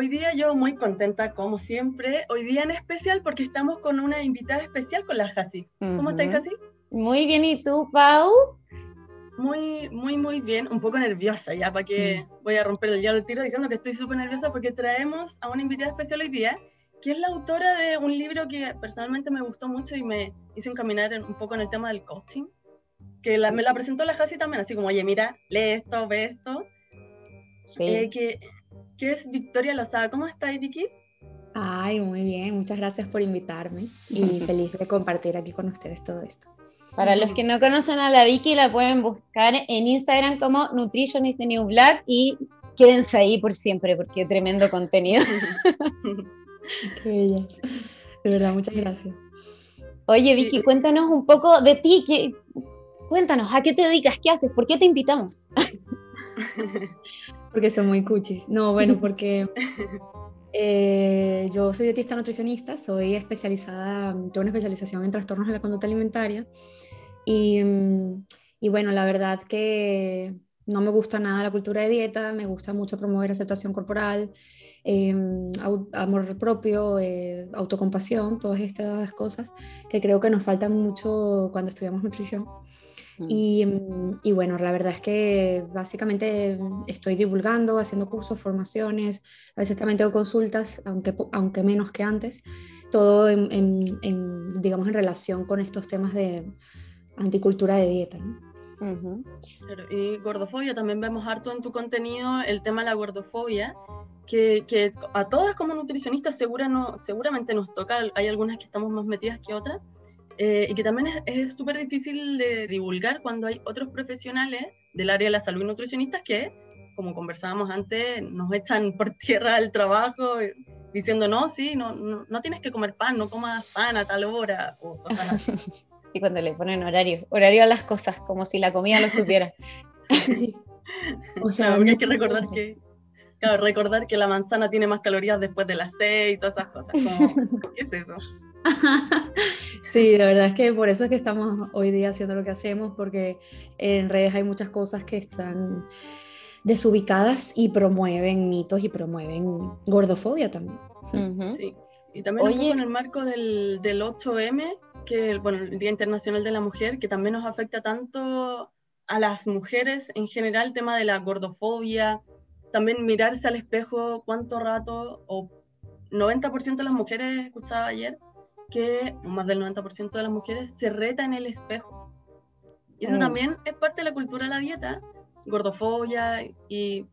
Hoy día yo muy contenta, como siempre. Hoy día en especial porque estamos con una invitada especial con la Jasi. ¿Cómo estás, Jasi? Muy bien, ¿y tú, Pau? Muy, muy, muy bien. Un poco nerviosa ya, para que mm. voy a romper el tiro diciendo que estoy súper nerviosa porque traemos a una invitada especial hoy día, que es la autora de un libro que personalmente me gustó mucho y me hizo encaminar un poco en el tema del coaching. Que me la presentó la Jasi también, así como, oye, mira, lee esto, ve esto. Sí. Eh, que, que, es Victoria Lozada. ¿Cómo estás, Vicky? Ay, muy bien. Muchas gracias por invitarme y feliz de compartir aquí con ustedes todo esto. Para los que no conocen a la Vicky, la pueden buscar en Instagram como Nutritionist the New Black y quédense ahí por siempre porque tremendo contenido. Qué bellas. De verdad, muchas gracias. Oye, Vicky, cuéntanos un poco de ti. Que, cuéntanos, ¿a qué te dedicas? ¿Qué haces? ¿Por qué te invitamos? porque son muy cuchis. No, bueno, porque eh, yo soy dietista nutricionista, soy especializada, tengo una especialización en trastornos de la conducta alimentaria. Y, y bueno, la verdad que no me gusta nada la cultura de dieta, me gusta mucho promover aceptación corporal, em, amor propio, eh, autocompasión, todas estas cosas que creo que nos faltan mucho cuando estudiamos nutrición. Mm. Mm, y, bueno, la verdad es que básicamente estoy divulgando, haciendo cursos, formaciones, a veces también tengo consultas, aunque, aunque menos que antes, todo en, digamos en relación con estos temas de anticultura de dieta. y gordofobia, también vemos harto en tu contenido el tema de la gordofobia, que, que a todas como nutricionistas segura no, seguramente nos toca, hay algunas que estamos más metidas que otras, eh, y que también es súper difícil de divulgar cuando hay otros profesionales del área de la salud y nutricionistas que, como conversábamos antes, nos echan por tierra el trabajo eh, diciendo, no, sí, no, no, tienes que comer pan, no comas pan a tal hora. O Sí, cuando le ponen horario, horario a las cosas, como si la comida lo supiera. sí. O sea, hay que recordar que, claro, recordar que la manzana tiene más calorías después del aceite y todas esas cosas. ¿Qué es eso? Sí, la verdad es que por eso es que estamos hoy día haciendo lo que hacemos, porque en redes hay muchas cosas que están desubicadas y promueven mitos y promueven gordofobia también. Sí, y también en el marco del, del 8M, que bueno, el Día Internacional de la Mujer, que también nos afecta tanto a las mujeres en general, el tema de la gordofobia, también mirarse al espejo cuánto rato, o 90% de las mujeres, escuchaba ayer, que más del 90% de las mujeres se reta en el espejo. Y eso mm. también es parte de la cultura de la dieta, gordofobia y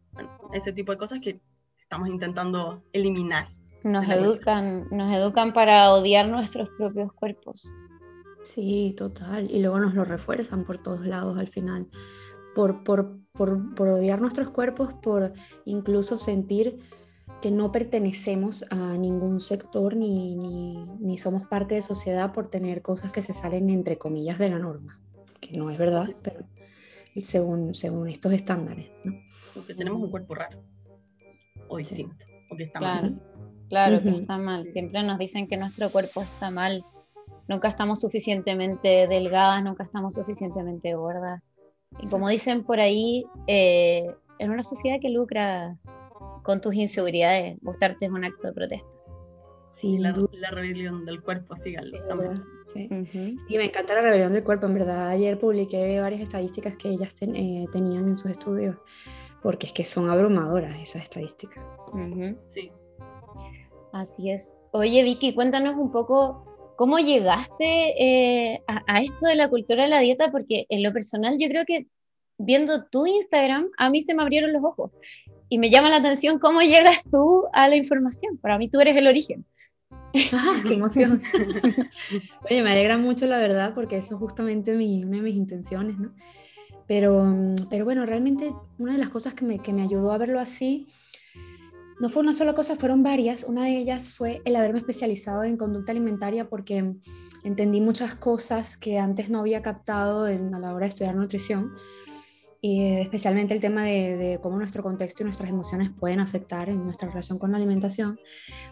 ese tipo de cosas que estamos intentando eliminar. Nos educan, nos educan para odiar nuestros propios cuerpos. Sí, total. Y luego nos lo refuerzan por todos lados al final. Por, por, por, por odiar nuestros cuerpos, por incluso sentir que no pertenecemos a ningún sector ni, ni, somos parte de sociedad por tener cosas que se salen entre comillas de la norma, que no es verdad, pero según, según estos estándares. ¿no? Porque tenemos un cuerpo raro o distinto, o que está claro, mal. Claro, que está mal. Siempre nos dicen que nuestro cuerpo está mal. Nunca estamos suficientemente delgadas, nunca estamos suficientemente gordas. Y como dicen por ahí, eh, en una sociedad que lucra con tus inseguridades, gustarte es un acto de protesta. Sí, la, rebelión del cuerpo, síganlo. Sí. Y me encanta la rebelión del cuerpo, en verdad. Ayer publiqué varias estadísticas que ellas eh, tenían en sus estudios, porque es que son abrumadoras esas estadísticas. Sí. Así es. Oye, Vicky, cuéntanos un poco cómo llegaste eh, a, a, esto de la cultura de la dieta, porque en lo personal yo creo que viendo tu Instagram, a mí se me abrieron los ojos y me llama la atención cómo llegas tú a la información. Para mí tú eres el origen. Ah, ¡Qué emoción! Oye, me alegra mucho la verdad porque eso es justamente mi, una de mis intenciones, ¿no? Pero, pero bueno, realmente una de las cosas que me, que me ayudó a verlo así no fue una sola cosa, fueron varias. Una de ellas fue el haberme especializado en conducta alimentaria porque entendí muchas cosas que antes no había captado en, a la hora de estudiar nutrición y especialmente el tema de, cómo nuestro contexto y nuestras emociones pueden afectar en nuestra relación con la alimentación.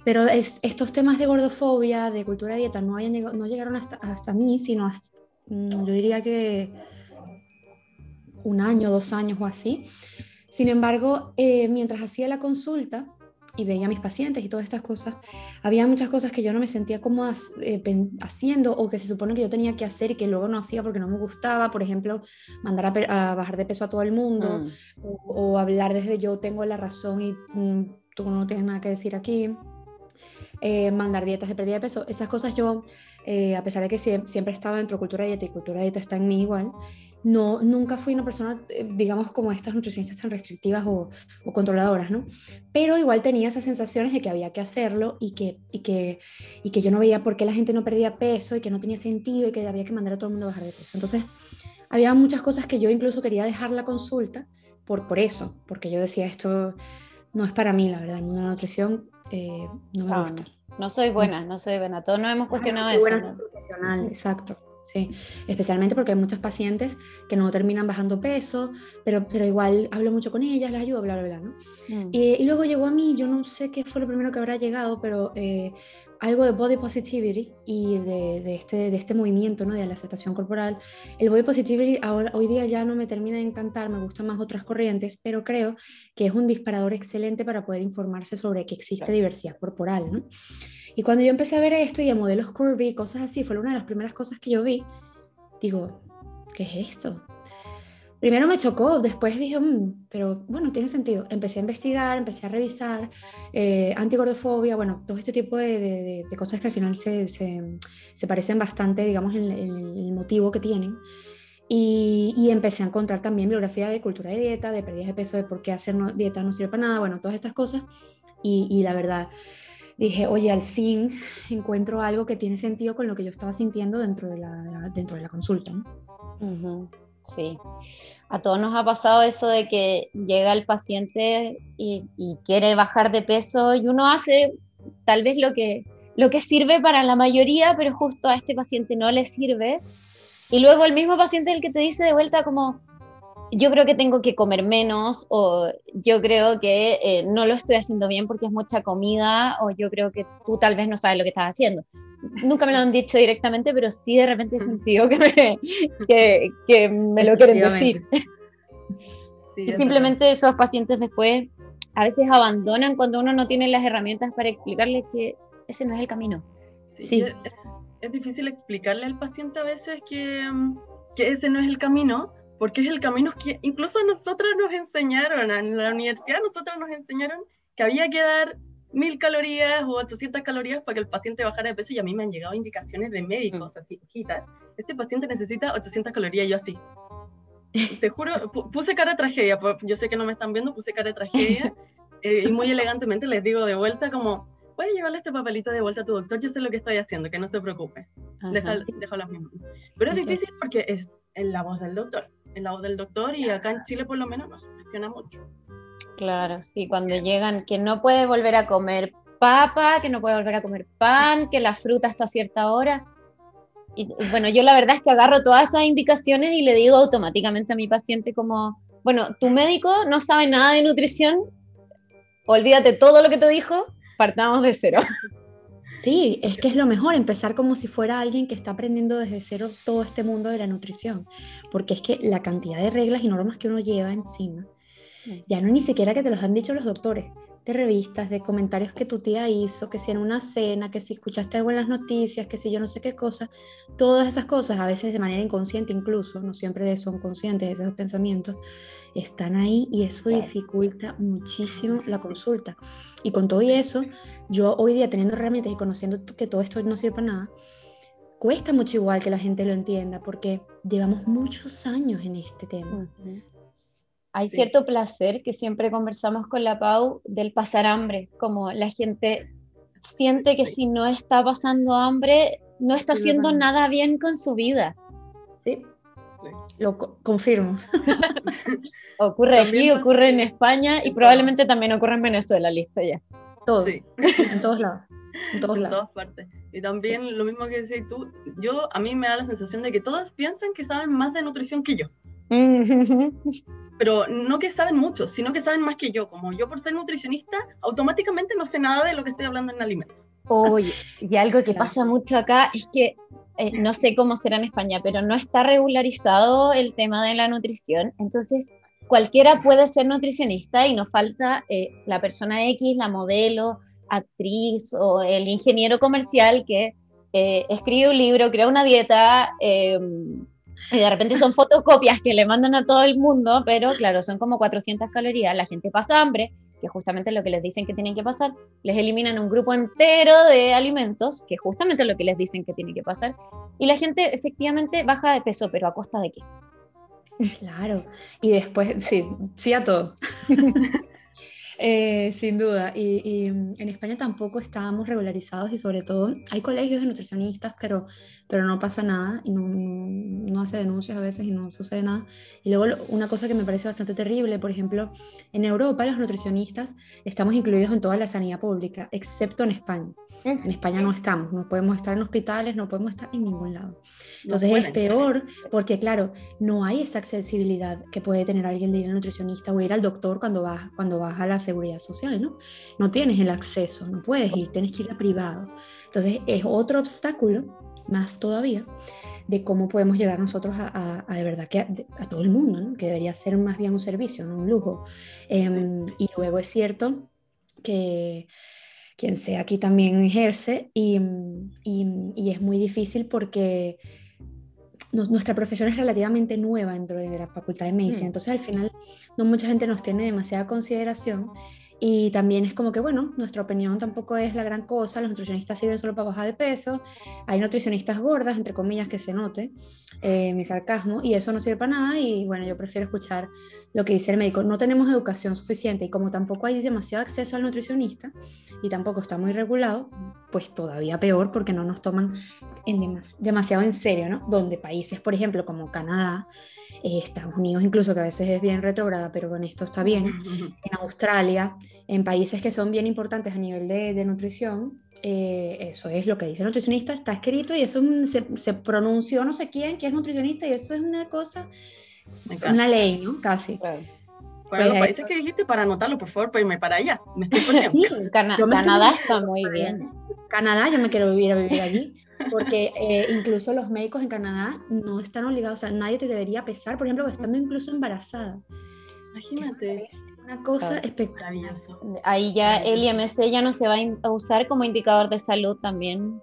Pero estos temas de gordofobia, de cultura de dieta, no, no llegaron hasta, hasta mí, sino mm, yo diría que un año, dos años o así. Sin embargo, eh, mientras hacía la consulta, y veía a mis pacientes y todas estas cosas, había muchas cosas que yo no me sentía como eh, haciendo o que se supone que yo tenía que hacer y que luego no hacía porque no me gustaba, por ejemplo, mandar a, bajar de peso a todo el mundo mm. o, hablar desde yo tengo la razón y mm, tú no tienes nada que decir aquí, eh, mandar dietas de pérdida de peso, esas cosas yo, eh, a pesar de que siempre estaba dentro de cultura de dieta y cultura de dieta está en mí igual, no, nunca fui una persona, eh, digamos, como estas nutricionistas tan restrictivas o, controladoras, ¿no? Pero igual tenía esas sensaciones de que había que hacerlo y que, y, que, y que yo no veía por qué la gente no perdía peso y que no tenía sentido y que había que mandar a todo el mundo a bajar de peso. Entonces, había muchas cosas que yo incluso quería dejar la consulta por, por eso, porque yo decía, esto no es para mí, la verdad, el mundo de la nutrición eh, no me ah, gusta. No soy buena, no soy buena. Todos nos hemos cuestionado no soy eso. Buena profesional, exacto. Sí, especialmente porque hay muchos pacientes que no terminan bajando peso, pero, pero igual hablo mucho con ellas, les ayudo, bla, bla, bla, ¿no? Mm. Y, luego llegó a mí, yo no sé qué fue lo primero que habrá llegado, pero eh, algo de body positivity y de, de, este, de este movimiento, ¿no? De la aceptación corporal. El body positivity ahora, hoy día ya no me termina de encantar, me gustan más otras corrientes, pero creo que es un disparador excelente para poder informarse sobre que existe diversidad corporal, ¿no? Y cuando yo empecé a ver esto y a modelos curvy cosas así, fue una de las primeras cosas que yo vi. Digo, ¿qué es esto? Primero me chocó, después dije, mm, pero bueno, tiene sentido. Empecé a investigar, empecé a revisar eh, antigordofobia, bueno, todo este tipo de, de, cosas que al final se, se, se parecen bastante, digamos, en, el motivo que tienen. Y, y, empecé a encontrar también biografía de cultura de dieta, de pérdida de peso, de por qué hacer dieta no sirve para nada, bueno, todas estas cosas. Y, y la verdad, dije, oye, al fin encuentro algo que tiene sentido con lo que yo estaba sintiendo dentro de la, dentro de la consulta. Sí, a todos nos ha pasado eso de que llega el paciente y, quiere bajar de peso y uno hace tal vez lo que, lo que sirve para la mayoría, pero justo a este paciente no le sirve. Y luego el mismo paciente el que te dice de vuelta como, yo creo que tengo que comer menos o yo creo que eh, no lo estoy haciendo bien porque es mucha comida o yo creo que tú tal vez no sabes lo que estás haciendo. Nunca me lo han dicho directamente, pero sí de repente he sentido que me, que, que me lo quieren decir. y simplemente esos pacientes después a veces abandonan cuando uno no tiene las herramientas para explicarles que ese no es el camino. Sí, Es, es, difícil explicarle al paciente a veces que, que ese no es el camino, porque es el camino que incluso nosotras nos enseñaron, en la universidad nosotras nos enseñaron que había que dar mil calorías o 800 calorías para que el paciente bajara de peso y a mí me han llegado indicaciones de médicos, así, hojitas, este paciente necesita 800 calorías y yo así. Te juro, puse cara de tragedia, yo sé que no me están viendo, puse cara de tragedia eh, y muy elegantemente les digo de vuelta como, puedes llevarle este papelito de vuelta a tu doctor, yo sé lo que estoy haciendo, que no se preocupe, déjalo las mismas. Pero es difícil porque es en la voz del doctor el lado del doctor y acá en Chile por lo menos no se cuestiona mucho. Claro, sí, cuando llegan que no puede volver a comer papa, que no puede volver a comer pan, que la fruta está a cierta hora. Y, bueno, yo la verdad es que agarro todas esas indicaciones y le digo automáticamente a mi paciente como, bueno, tu médico no sabe nada de nutrición, olvídate todo lo que te dijo, partamos de cero. Sí, es que es lo mejor empezar como si fuera alguien que está aprendiendo desde cero todo este mundo de la nutrición, porque es que la cantidad de reglas y normas que uno lleva encima, mm. ya no ni siquiera que te los han dicho los doctores, de revistas, de comentarios que tu tía hizo, que si en una cena, que si escuchaste algo en las noticias, que si yo no sé qué cosa, todas esas cosas, a veces de manera inconsciente incluso, no siempre son conscientes de esos pensamientos, están ahí y eso dificulta muchísimo la consulta. Y con todo y eso, yo hoy día teniendo herramientas y conociendo que todo esto no sirve para nada, cuesta mucho igual que la gente lo entienda porque llevamos muchos años en este tema. Hay cierto placer que siempre conversamos con la Pau del pasar hambre, como la gente siente que si no está pasando hambre, no está haciendo nada bien con su vida. Sí, lo confirmo. ocurre aquí, ocurre en España y probablemente también ocurre en Venezuela, listo ya. Todo, en todos lados. En, todas partes. Y también lo mismo que decís tú, yo a mí me da la sensación de que todos piensan que saben más de nutrición que yo. Pero no que saben mucho, sino que saben más que yo. Como yo por ser nutricionista, automáticamente no sé nada de lo que estoy hablando en alimentos. Oye, y algo que pasa mucho acá es que eh, no sé cómo será en España, pero no está regularizado el tema de la nutrición. Entonces, cualquiera puede ser nutricionista y nos falta eh, la persona X, la modelo, actriz o el ingeniero comercial que eh, escribe un libro, crea una dieta em, y de repente son fotocopias que le mandan a todo el mundo, pero claro, son como 400 calorías, la gente pasa hambre, que justamente es lo que les dicen que tienen que pasar, les eliminan un grupo entero de alimentos, que justamente es lo que les dicen que tiene que pasar, y la gente efectivamente baja de peso, pero ¿a costa de qué? Claro, y después, sí, sí a todo. Eh, sin duda, y, mm, en España tampoco estábamos regularizados y sobre todo hay colegios de nutricionistas, pero, pero no pasa nada y no, no, hace denuncias a veces y no sucede nada. Y luego una cosa que me parece bastante terrible, por ejemplo, en Europa los nutricionistas estamos incluidos en toda la sanidad pública, excepto en España. En España no estamos, no podemos estar en hospitales, no podemos estar en ningún lado. Entonces es peor porque, claro, no hay esa accesibilidad que puede tener alguien de ir al nutricionista o ir al doctor cuando vas, cuando vas a la seguridad social, ¿no? No tienes el acceso, no puedes ir, tienes que ir a privado. Entonces es otro obstáculo, más todavía, de cómo podemos llegar nosotros a, de verdad que a, todo el mundo, ¿no? que debería ser más bien un servicio, no un lujo. Em, y luego es cierto que quien sea aquí también ejerce y, y, es muy difícil porque nuestra profesión es relativamente nueva dentro de la Facultad de Medicina, mm. entonces al final no mucha gente nos tiene demasiada consideración y también es como que, bueno, nuestra opinión tampoco es la gran cosa, los nutricionistas sirven solo para bajar de peso, hay nutricionistas gordas, entre comillas, que se note eh, mi sarcasmo, y eso no sirve para nada, y bueno, yo prefiero escuchar lo que dice el médico. No tenemos educación suficiente y como tampoco hay demasiado acceso al nutricionista y tampoco está muy regulado, pues todavía peor porque no nos toman en demasiado en serio, ¿no? Donde países, por ejemplo, como Canadá, eh, Estados Unidos incluso, que a veces es bien retrograda, pero con esto está bien, en Australia, en países que son bien importantes a nivel de, nutrición, eh, eso es lo que dice el nutricionista, está escrito y eso se, pronunció no sé quién, que es nutricionista, y eso es una cosa, una ley, ¿no? Casi. Claro. Para los países que dijiste, para anotarlo, por favor, para irme para allá. Me estoy sí, Canadá está muy bien. Canadá, yo me quiero vivir a vivir allí porque eh, incluso los médicos en Canadá no están obligados, o sea, nadie te debería pesar, por ejemplo, estando incluso embarazada. Imagínate. Es una cosa espectacular. Ahí ya el IMC ya no se va a usar como indicador de salud también.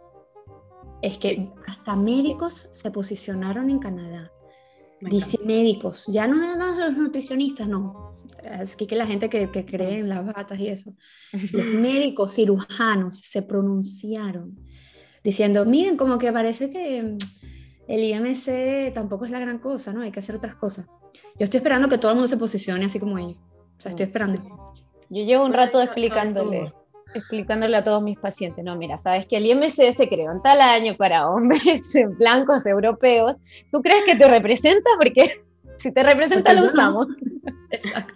Es que hasta médicos se posicionaron en Canadá. Dice médicos, ya no, no, los nutricionistas, no. Es que, que la gente que, que cree en las batas y eso. Los médicos cirujanos se pronunciaron diciendo, miren, como que parece que mm, el IMC tampoco es la gran cosa, ¿no? Hay que hacer otras cosas. Yo estoy esperando que todo el mundo se posicione así como ellos. O sea, estoy esperando. Yo llevo un rato explicándole, explicándole a todos mis pacientes, no, mira, sabes que el IMC se creó en tal año para hombres blancos europeos. ¿Tú crees que te representa? Porque si te representa lo usamos. Exacto.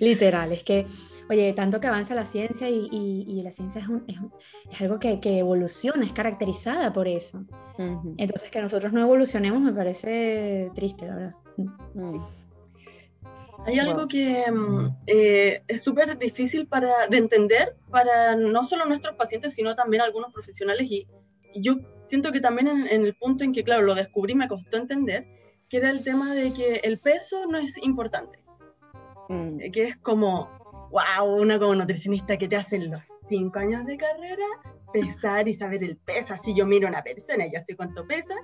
Literal, es que Oye, tanto que avanza la ciencia y, la ciencia es, algo que, evoluciona, es caracterizada por eso. Entonces, que nosotros no evolucionemos me parece triste, la verdad. Mm. Hay algo que mm, eh, es súper difícil para, de entender para no solo nuestros pacientes, sino también algunos profesionales. Y, yo siento que también en, en, el punto en que, claro, lo descubrí, me costó entender, que era el tema de que el peso no es importante. Mm. Que es como, wow, una como nutricionista que te hace los cinco años de carrera, pesar y saber el peso, así yo miro a una persona y ya sé cuánto pesa,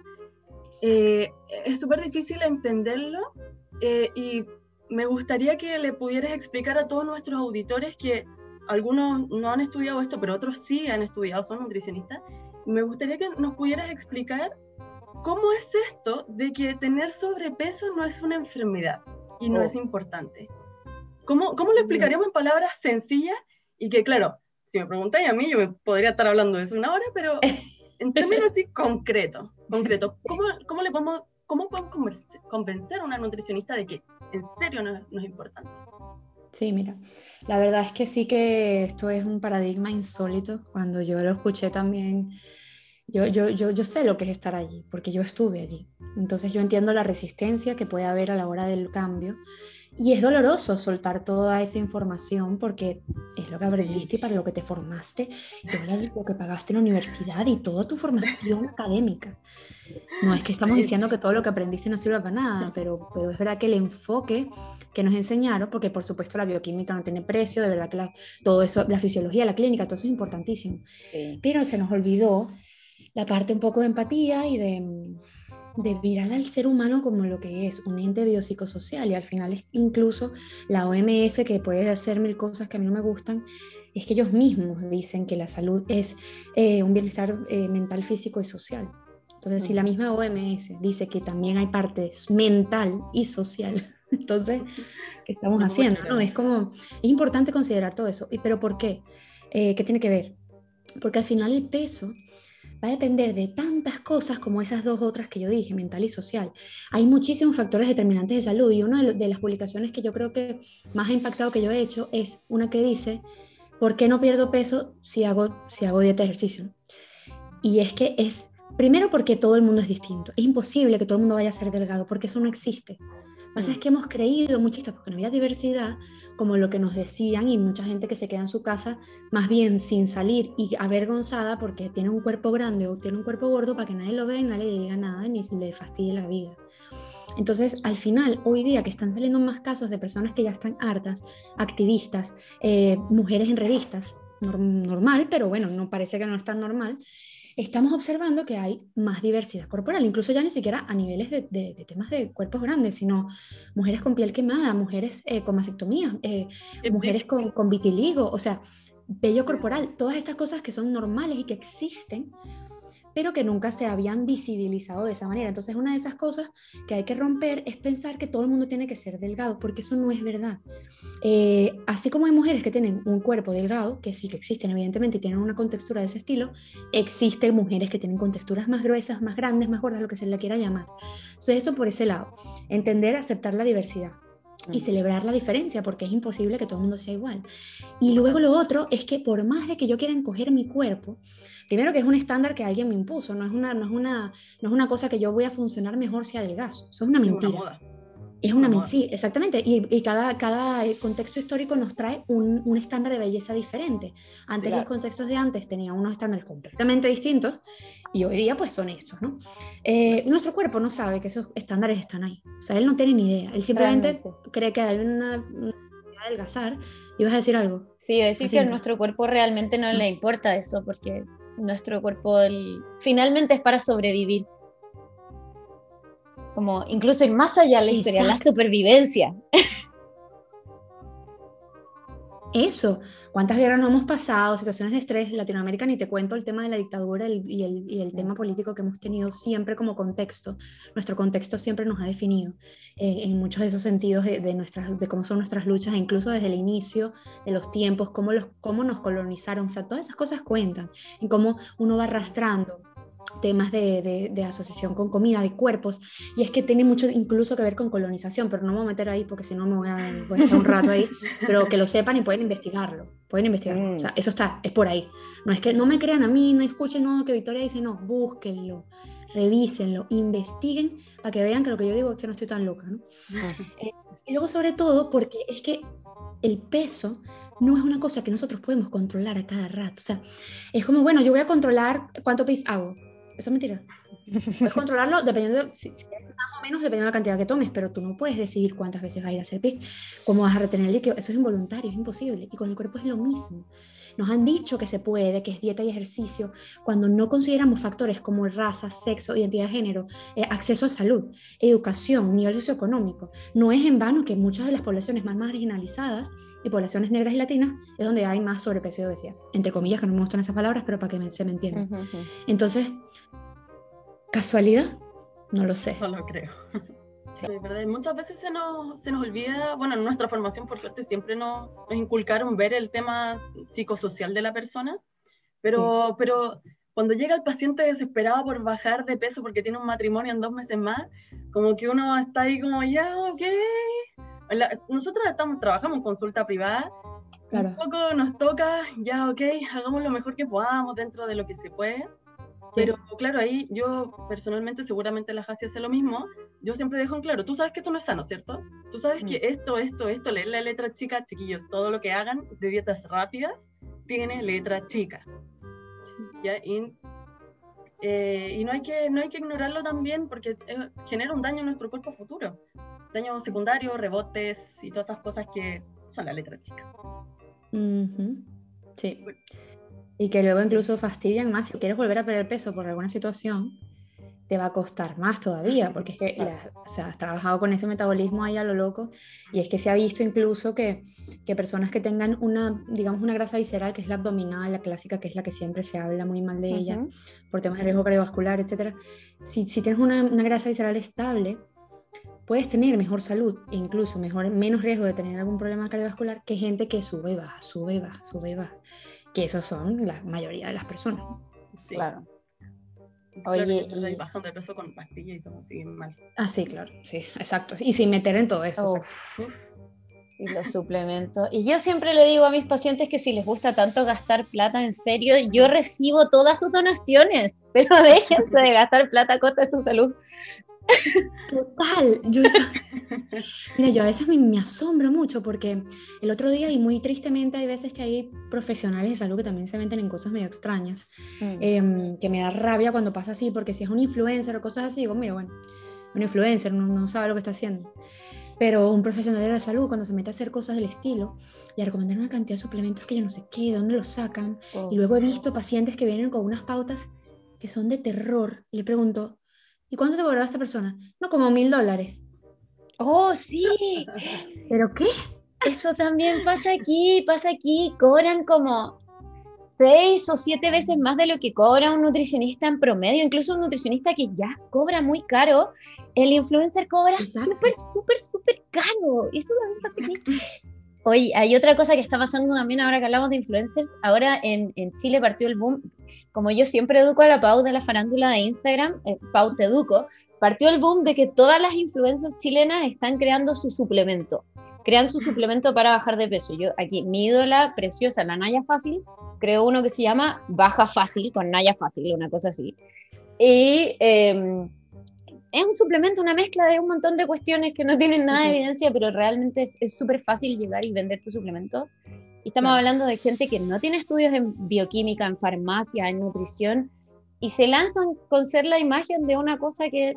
eh, es súper difícil entenderlo eh, y me gustaría que le pudieras explicar a todos nuestros auditores que algunos no han estudiado esto, pero otros sí han estudiado, son nutricionistas, me gustaría que nos pudieras explicar cómo es esto de que tener sobrepeso no es una enfermedad y no oh. es importante. ¿Cómo, cómo lo explicaríamos en palabras sencillas? Y que, claro, si me preguntáis a mí, yo me podría estar hablando de eso una hora, pero en términos así concretos, concreto, ¿cómo, cómo le podemos, cómo podemos convencer a una nutricionista de que en serio no, no es importante? Sí, mira, la verdad es que sí que esto es un paradigma insólito. Cuando yo lo escuché también, yo, yo, yo, yo sé lo que es estar allí, porque yo estuve allí. Entonces yo entiendo la resistencia que puede haber a la hora del cambio Y es doloroso soltar toda esa información porque es lo que aprendiste y para lo que te formaste, y lo que pagaste en la universidad y toda tu formación académica. No es que estamos diciendo que todo lo que aprendiste no sirve para nada, pero, pero es verdad que el enfoque que nos enseñaron, porque por supuesto la bioquímica no tiene precio, de verdad que todo eso, la fisiología, la clínica, todo eso es importantísimo. Pero se nos olvidó la parte un poco de empatía y de de mirar al ser humano como lo que es, un ente biopsicosocial. Y al final es incluso la OMS, que puede hacer mil cosas que a mí no me gustan, es que ellos mismos dicen que la salud es eh, un bienestar eh, mental, físico y social. Entonces, si la misma OMS dice que también hay partes mental y social, entonces, ¿qué estamos haciendo? ¿no? Es como, es importante considerar todo eso. ¿Pero por qué? Eh, ¿Qué tiene que ver? Porque al final el peso va a depender de tantas cosas como esas dos otras que yo dije, mental y social. Hay muchísimos factores determinantes de salud y una de las publicaciones que yo creo que más ha impactado que yo he hecho es una que dice, ¿por qué no pierdo peso si hago, si hago dieta de ejercicio? Y es que es, primero porque todo el mundo es distinto. Es imposible que todo el mundo vaya a ser delgado porque eso no existe pasa es mm. que hemos creído muchísimas, porque no había diversidad, como lo que nos decían, y mucha gente que se queda en su casa más bien sin salir y avergonzada porque tiene un cuerpo grande o tiene un cuerpo gordo para que nadie lo vea y nadie le diga nada ni le fastidie la vida. Entonces, al final, hoy día que están saliendo más casos de personas que ya están hartas, activistas, eh, mujeres en revistas, normal, pero bueno, no parece que no es tan normal, estamos observando que hay más diversidad corporal, incluso ya ni siquiera a niveles de, temas de cuerpos grandes, sino mujeres con piel quemada, mujeres eh, con mastectomía, eh, mujeres con, con vitiligo, o sea, vello corporal, todas estas cosas que son normales y que existen, pero que nunca se habían visibilizado de esa manera. Entonces, una de esas cosas que hay que romper es pensar que todo el mundo tiene que ser delgado, porque eso no es verdad. Eh, así como hay mujeres que tienen un cuerpo delgado, que sí que existen evidentemente y tienen una contextura de ese estilo, existen mujeres que tienen contexturas más gruesas, más grandes, más gordas, lo que se le quiera llamar. Entonces, eso por ese lado, entender, aceptar la diversidad y celebrar la diferencia, porque es imposible que todo el mundo sea igual. Y luego lo otro es que por más de que yo quiera encoger mi cuerpo, primero que es un estándar que alguien me impuso, no es una, no es una, no es una cosa que yo voy a funcionar mejor si adelgazo, eso es una mentira. Es una mentira, sí, exactamente. Y, y, cada, cada contexto histórico nos trae un, un estándar de belleza diferente. Antes los contextos de antes tenían unos estándares completamente distintos y hoy día pues son estos, ¿no? Eh, nuestro cuerpo no sabe que esos estándares están ahí. O sea, él no tiene ni idea. Él simplemente cree que hay una, una adelgazar y vas a decir algo. Sí, decir que a nuestro cuerpo realmente no le importa eso porque nuestro cuerpo finalmente es para sobrevivir como incluso ir más allá de la historia, la supervivencia. Eso, cuántas guerras no hemos pasado, situaciones de estrés, Latinoamérica ni te cuento el tema de la dictadura y, el, y, el, tema político que hemos tenido siempre como contexto. Nuestro contexto siempre nos ha definido eh, en muchos de esos sentidos de, de, nuestras, de cómo son nuestras luchas, e incluso desde el inicio de los tiempos, cómo, los, cómo nos colonizaron, o sea, todas esas cosas cuentan, en cómo uno va arrastrando temas de, de, asociación con comida, de cuerpos, y es que tiene mucho incluso que ver con colonización, pero no me voy a meter ahí porque si no me voy a, estar un rato ahí, pero que lo sepan y pueden investigarlo, pueden investigarlo, o sea, mm. eso está, es por ahí. No es que no me crean a mí, no escuchen no, que Victoria dice, no, búsquenlo, revísenlo, investiguen para que vean que lo que yo digo es que no estoy tan loca, ¿no? Eh, y luego sobre todo porque es que el peso no es una cosa que nosotros podemos controlar a cada rato. O sea, es como, bueno, yo voy a controlar cuánto pis hago. Eso es mentira. Puedes controlarlo dependiendo, más o menos dependiendo de la cantidad que tomes, pero tú no puedes decidir cuántas veces va a ir a hacer pis, cómo vas a retener el líquido. Eso es involuntario, es imposible. Y con el cuerpo es lo mismo. Nos han dicho que se puede, que es dieta y ejercicio, cuando no consideramos factores como raza, sexo, identidad de género, eh, acceso a salud, educación, nivel socioeconómico. No es en vano que muchas de las poblaciones más marginalizadas y poblaciones negras y latinas es donde hay más sobrepeso y obesidad. Entre comillas, que no me gustan esas palabras, pero para que se me entienda. Entonces, ¿casualidad? No lo sé. No lo creo. Sí. ¿verdad? Muchas veces se nos, se nos olvida, bueno, en nuestra formación por suerte siempre nos, nos inculcaron ver el tema psicosocial de la persona, pero, pero cuando llega el paciente desesperado por bajar de peso porque tiene un matrimonio en dos meses más, como que uno está ahí como, ya, ok, nosotros estamos, trabajamos en consulta privada, un poco nos toca, ya, ok, hagamos lo mejor que podamos dentro de lo que se puede. Pero claro, ahí yo personalmente, seguramente la Jasi hace lo mismo, yo siempre dejo en claro, tú sabes que esto no es sano, ¿cierto? Tú sabes que mm. esto, esto, esto, leer la letra chica, chiquillos, todo lo que hagan de dietas rápidas tiene letra chica. ¿Ya? Y, eh, y, no, hay que, no hay que ignorarlo también porque eh, genera un daño en nuestro cuerpo futuro. Daño secundario, rebotes y todas esas cosas que son la letra chica. Sí. Y que luego incluso fastidian más. Si quieres volver a perder peso por alguna situación, te va a costar más todavía, porque es que o sea, has trabajado con ese metabolismo ahí a lo loco, y es que se ha visto incluso que, que, personas que tengan una, digamos, una grasa visceral, que es la abdominal, la clásica, que es la que siempre se habla muy mal de ella, por temas de riesgo cardiovascular, etc. Si, si tienes una, una, grasa visceral estable, puedes tener mejor salud e incluso mejor, menos riesgo de tener algún problema cardiovascular que gente que sube y baja, sube y baja, sube y baja, que esos son la mayoría de las personas. Claro. Oye, y... bajando de peso con pastillas y todo así mal. Ah, sí, claro, sí, exacto. Y sin meter en todo eso. Y los suplementos. Y yo siempre le digo a mis pacientes que si les gusta tanto gastar plata en serio, yo recibo todas sus donaciones, pero déjense de gastar plata a costa de su salud. Total, yo Mira, yo a veces me, me, asombro mucho porque el otro día y muy tristemente hay veces que hay profesionales de salud que también se meten en cosas medio extrañas, mm. em, que me da rabia cuando pasa así, porque si es un influencer o cosas así, digo, mira, bueno, un influencer no, no sabe lo que está haciendo. Pero un profesional de la salud, cuando se mete a hacer cosas del estilo y a recomendar una cantidad de suplementos que yo no sé qué, de dónde los sacan, y luego he visto pacientes que vienen con unas pautas que son de terror, y le pregunto, ¿Y cuánto te cobraba esta persona? No, como mil dólares. Oh, sí. ¿Pero qué? Eso también pasa aquí, pasa aquí. Cobran como seis o siete veces más de lo que cobra un nutricionista en promedio, incluso un nutricionista que ya cobra muy caro. El influencer cobra súper, súper, súper caro. Eso también pasa aquí. Oye, hay otra cosa que está pasando también ahora que hablamos de influencers. Ahora en, en Chile partió el boom como yo siempre educo a la Pau de la farándula de Instagram, eh, Pau te educo, partió el boom de que todas las influencers chilenas están creando su suplemento, crean su suplemento para bajar de peso. Yo aquí, mi ídola preciosa, la Naya Fácil, creo uno que se llama Baja Fácil, con Naya Fácil, una cosa así. Y em, es un suplemento, una mezcla de un montón de cuestiones que no tienen nada de evidencia, pero realmente es súper fácil llegar y vender tu suplemento y estamos hablando de gente que no tiene estudios en bioquímica, en farmacia, en nutrición, y se lanzan con ser la imagen de una cosa que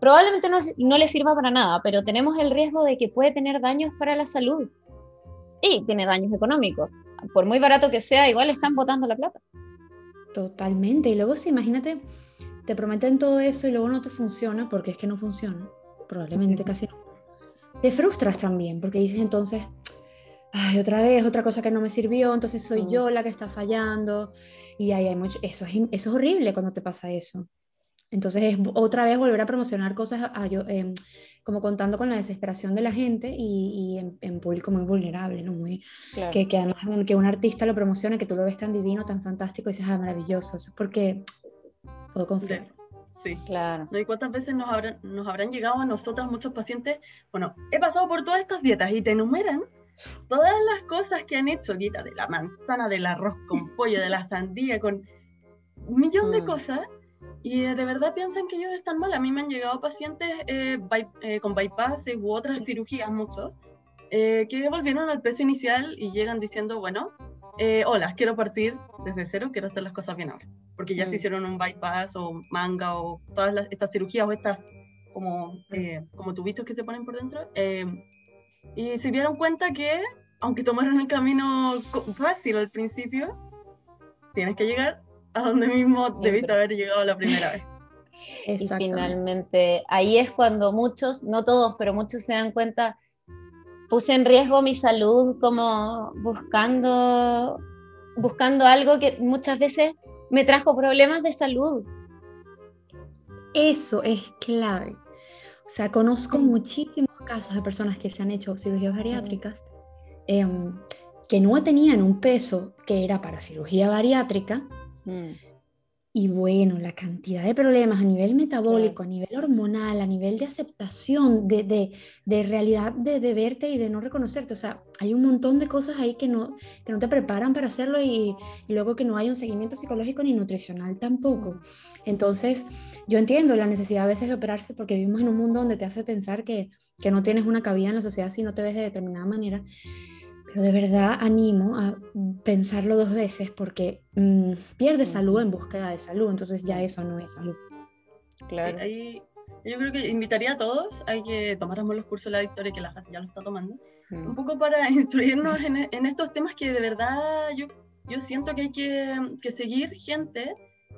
probablemente no, no le sirva para nada, pero tenemos el riesgo de que puede tener daños para la salud. Y tiene daños económicos. Por muy barato que sea, igual están botando la plata. Totalmente. Y luego, si imagínate, te prometen todo eso y luego no te funciona, porque es que no funciona. Probablemente casi no. Te frustras también, porque dices entonces, ay, otra vez, otra cosa que no me sirvió, entonces soy yo la que está fallando. Y ahí hay mucho, eso es, eso es horrible cuando te pasa eso. Entonces es otra vez volver a promocionar cosas em, como contando con la desesperación de la gente y, y en, público muy vulnerable, ¿no? Muy, que, que, además que un artista lo promocione, que tú lo ves tan divino, tan fantástico y dices, ah, maravilloso. Eso es porque puedo confiar. Sí, claro. ¿Y cuántas veces nos habrán, nos habrán llegado a nosotros muchos pacientes? Bueno, he pasado por todas estas dietas y te enumeran todas las cosas que han hecho, Guita, de la manzana, del arroz con pollo, de la sandía, con un millón de mm. cosas, y de verdad piensan que ellos están mal. A mí me han llegado pacientes eh, eh, con bypass u otras cirugías, muchos, eh, que volvieron al peso inicial y llegan diciendo, bueno, hola, quiero partir desde cero, quiero hacer las cosas bien ahora. Porque ya se mm. hicieron un bypass o manga o todas estas cirugías o estas como, como tubitos que se ponen por dentro y se dieron cuenta que, aunque tomaron el camino fácil al principio, tienes que llegar a donde mismo debiste haber llegado la primera vez. Y finalmente, ahí es cuando muchos, no todos, pero muchos se dan cuenta, puse en riesgo mi salud como buscando, buscando algo que muchas veces me trajo problemas de salud. Eso es clave. O sea, conozco muchísimos casos de personas que se han hecho cirugías bariátricas em, que no tenían un peso que era para cirugía bariátrica. Mm. Y bueno, la cantidad de problemas a nivel metabólico, a nivel hormonal, a nivel de aceptación, de, de, de realidad de, de, verte y de no reconocerte. O sea, hay un montón de cosas ahí que no, que no te preparan para hacerlo y, y luego que no hay un seguimiento psicológico ni nutricional tampoco. Entonces, yo entiendo la necesidad a veces de operarse porque vivimos en un mundo donde te hace pensar que que no tienes una cabida en la sociedad si no te ves de determinada manera. Pero de verdad animo a pensarlo dos veces porque mm, pierdes salud en búsqueda de salud, entonces ya eso no es salud. Claro. Ahí, yo creo que invitaría a todos a que tomáramos los cursos de la Victoria, que la Jasi ya lo está tomando, mm. un poco para instruirnos en, en, estos temas que de verdad yo, yo siento que hay que, que seguir gente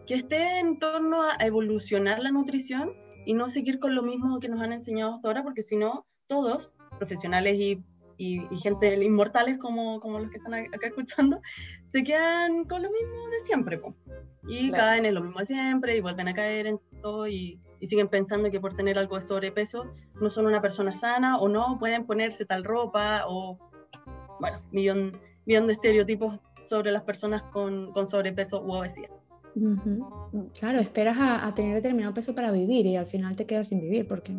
que esté en torno a evolucionar la nutrición y no seguir con lo mismo que nos han enseñado hasta ahora, porque si no, todos, profesionales y, y, gente inmortales como, como los que están acá escuchando, se quedan con lo mismo de siempre. Y caen en lo mismo de siempre y vuelven a caer en todo y, y, siguen pensando que por tener algo de sobrepeso no son una persona sana o no pueden ponerse tal ropa o, bueno, millón, millón de estereotipos sobre las personas con, con sobrepeso u obesidad. Claro, esperas a, tener determinado peso para vivir y al final te quedas sin vivir porque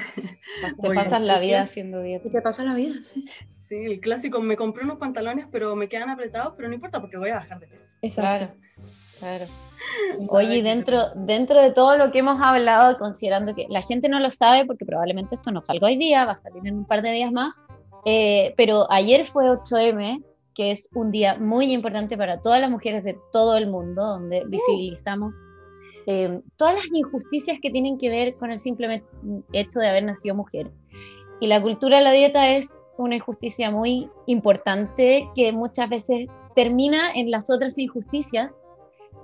te pasas la vida haciendo dieta. Te pasa la vida, sí. Sí, el clásico, me compré unos pantalones pero me quedan apretados, pero no importa porque voy a bajar de peso. Exacto. Claro. Oye, dentro, dentro de todo lo que hemos hablado, considerando que la gente no lo sabe, porque probablemente esto no salga hoy día, va a salir en un par de días más, eh, pero ayer fue 8M, que es un día muy importante para todas las mujeres de todo el mundo, donde uh. Eh, todas las injusticias que tienen que ver con el simple hecho de haber nacido mujer. Y la cultura de la dieta es una injusticia muy importante que muchas veces termina en las otras injusticias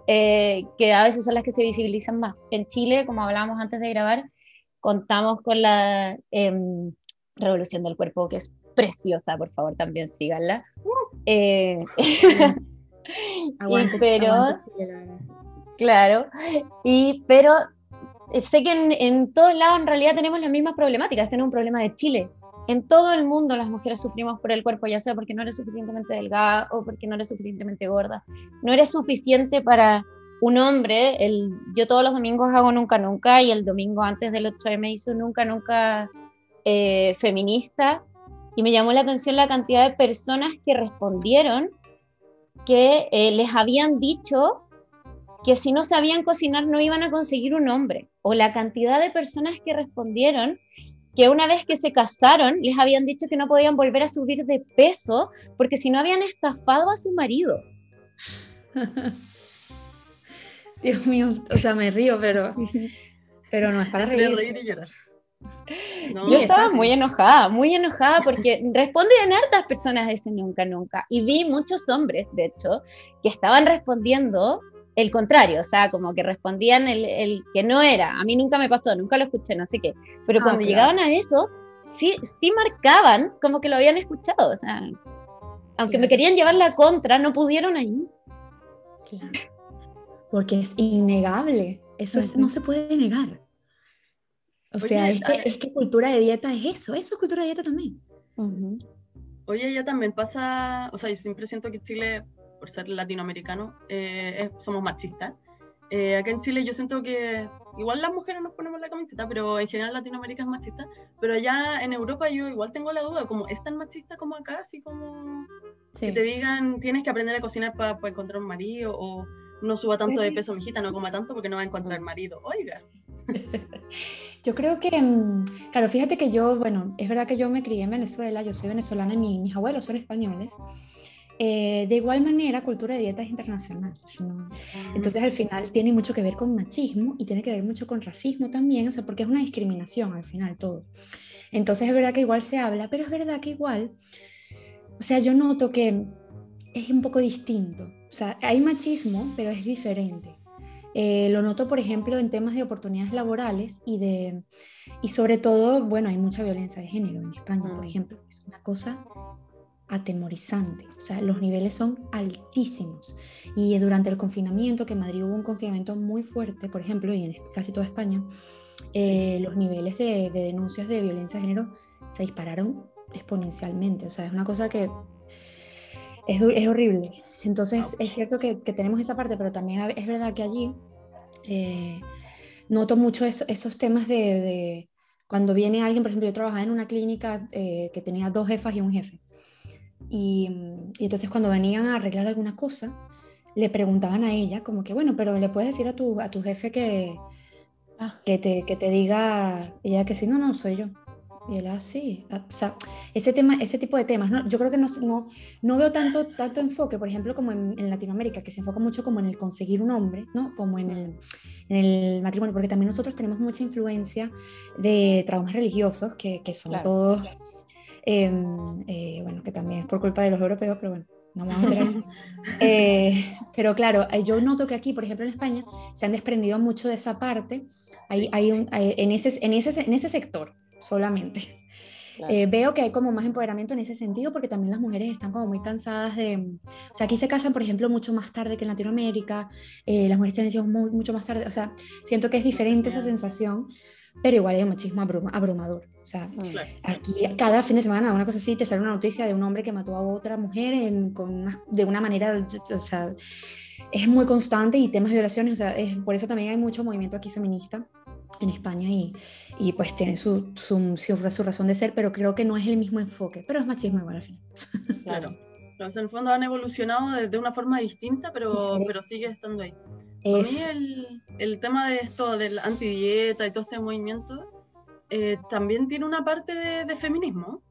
eh, que a veces son las que se visibilizan más. En Chile, como hablábamos antes de grabar, contamos con la em, revolución del cuerpo, que es preciosa, por favor, también síganla. Eh, pero, claro, y, pero eh, sé que en, en, todos lados en realidad tenemos las mismas problemáticas. Tenemos un problema de Chile. En todo el mundo las mujeres sufrimos por el cuerpo, ya sea porque no eres suficientemente delgada o porque no eres suficientemente gorda. No eres suficiente para un hombre. El, yo todos los domingos hago nunca, nunca, y el domingo antes del 8M hizo nunca, nunca eh, feminista y me llamó la atención la cantidad de personas que respondieron que eh, les habían dicho que si no sabían cocinar no iban a conseguir un hombre, o la cantidad de personas que respondieron que una vez que se casaron les habían dicho que no podían volver a subir de peso porque si no habían estafado a su marido. Dios mío, o sea, me río, pero, pero no es para reír. yo estaba muy enojada, muy enojada porque respondían hartas personas ese nunca, nunca. Y vi muchos hombres, de hecho, que estaban respondiendo el contrario, o sea, como que respondían el, que no era. A mí nunca me pasó, nunca lo escuché, no sé qué. Pero ah, cuando llegaban a eso, sí, sí marcaban como que lo habían escuchado, o sea, aunque me querían llevar la contra, no pudieron ahí. Porque es innegable, eso no se puede negar. O sea, es que, es que, cultura de dieta es eso, eso es cultura de dieta también. Oye, ya también pasa, o sea, yo siempre siento que Chile, por ser latinoamericano, eh, somos machistas. Eh, acá en Chile yo siento que igual las mujeres nos ponemos la camiseta, pero en general Latinoamérica es machista. Pero allá en Europa yo igual tengo la duda, como es tan machista como acá, así como que te digan tienes que aprender a cocinar para encontrar un marido o no suba tanto de peso, mijita, no coma tanto porque no va a encontrar marido. Oiga. Yo creo que, mm, claro, fíjate que yo, bueno, es verdad que yo me crié en Venezuela, yo soy venezolana y mis abuelos son españoles. Eh, de igual manera, cultura de dieta es internacional. Entonces, al final, tiene mucho que ver con machismo y tiene que ver mucho con racismo también, o sea, porque es una discriminación al final todo. Entonces, es verdad que igual se habla, pero es verdad que igual, o sea, yo noto que es un poco distinto. O sea, hay machismo, pero es diferente. Eh, lo noto, por ejemplo, en temas de oportunidades laborales y de y sobre todo, bueno, hay mucha violencia de género en España, por mm. ejemplo. Es una cosa atemorizante. O sea, los niveles son altísimos. Y durante el confinamiento, que en Madrid hubo un confinamiento muy fuerte, por ejemplo, y en casi toda España, eh, los niveles de, denuncias de violencia de género se dispararon exponencialmente. O sea, es una cosa que es, es horrible. Entonces, es cierto que, tenemos esa parte, pero también es verdad que allí eh, noto mucho esos temas de, cuando viene alguien, por ejemplo, yo trabajaba en una clínica eh, que tenía dos jefas y un jefe. Y, entonces cuando venían a arreglar alguna cosa, le preguntaban a ella como que, bueno, pero le puedes decir a tu, a tu jefe que, ah. que, te, que te diga ella que sí, no, no, soy yo. Y él, así, ah, o sea, ese, tema, ese tipo de temas, ¿no? yo creo que no, no, no veo tanto, tanto enfoque, por ejemplo, como en, en, Latinoamérica, que se enfoca mucho como en el conseguir un hombre, ¿no? Como en el, en el matrimonio, porque también nosotros tenemos mucha influencia de traumas religiosos, que, que son todos, em, eh, bueno, que también es por culpa de los europeos, pero bueno, no vamos a meter eh, pero claro, eh, yo noto que aquí, por ejemplo, en España, se han desprendido mucho de esa parte, hay, hay, un, en, ese, en, ese, en ese sector solamente. Eh, veo que hay como más empoderamiento en ese sentido porque también las mujeres están como muy cansadas de... O sea, aquí se casan, por ejemplo, mucho más tarde que en Latinoamérica, eh, las mujeres tienen hijos mucho más tarde, o sea, siento que es diferente esa sensación, pero igual hay un machismo abrumador. O sea, aquí cada fin de semana, una cosa así, te sale una noticia de un hombre que mató a otra mujer en, con de una manera, o sea, es muy constante y temas de violaciones, o sea, es, por eso también hay mucho movimiento aquí feminista en España y, y pues tiene su, su, su, razón de ser, pero creo que no es el mismo enfoque, pero es machismo igual al final. Claro. Entonces, en el fondo han evolucionado de, de una forma distinta, pero, pero sigue estando ahí. A mí el, el, tema de esto del antidieta y todo este movimiento eh, también tiene una parte de, de feminismo.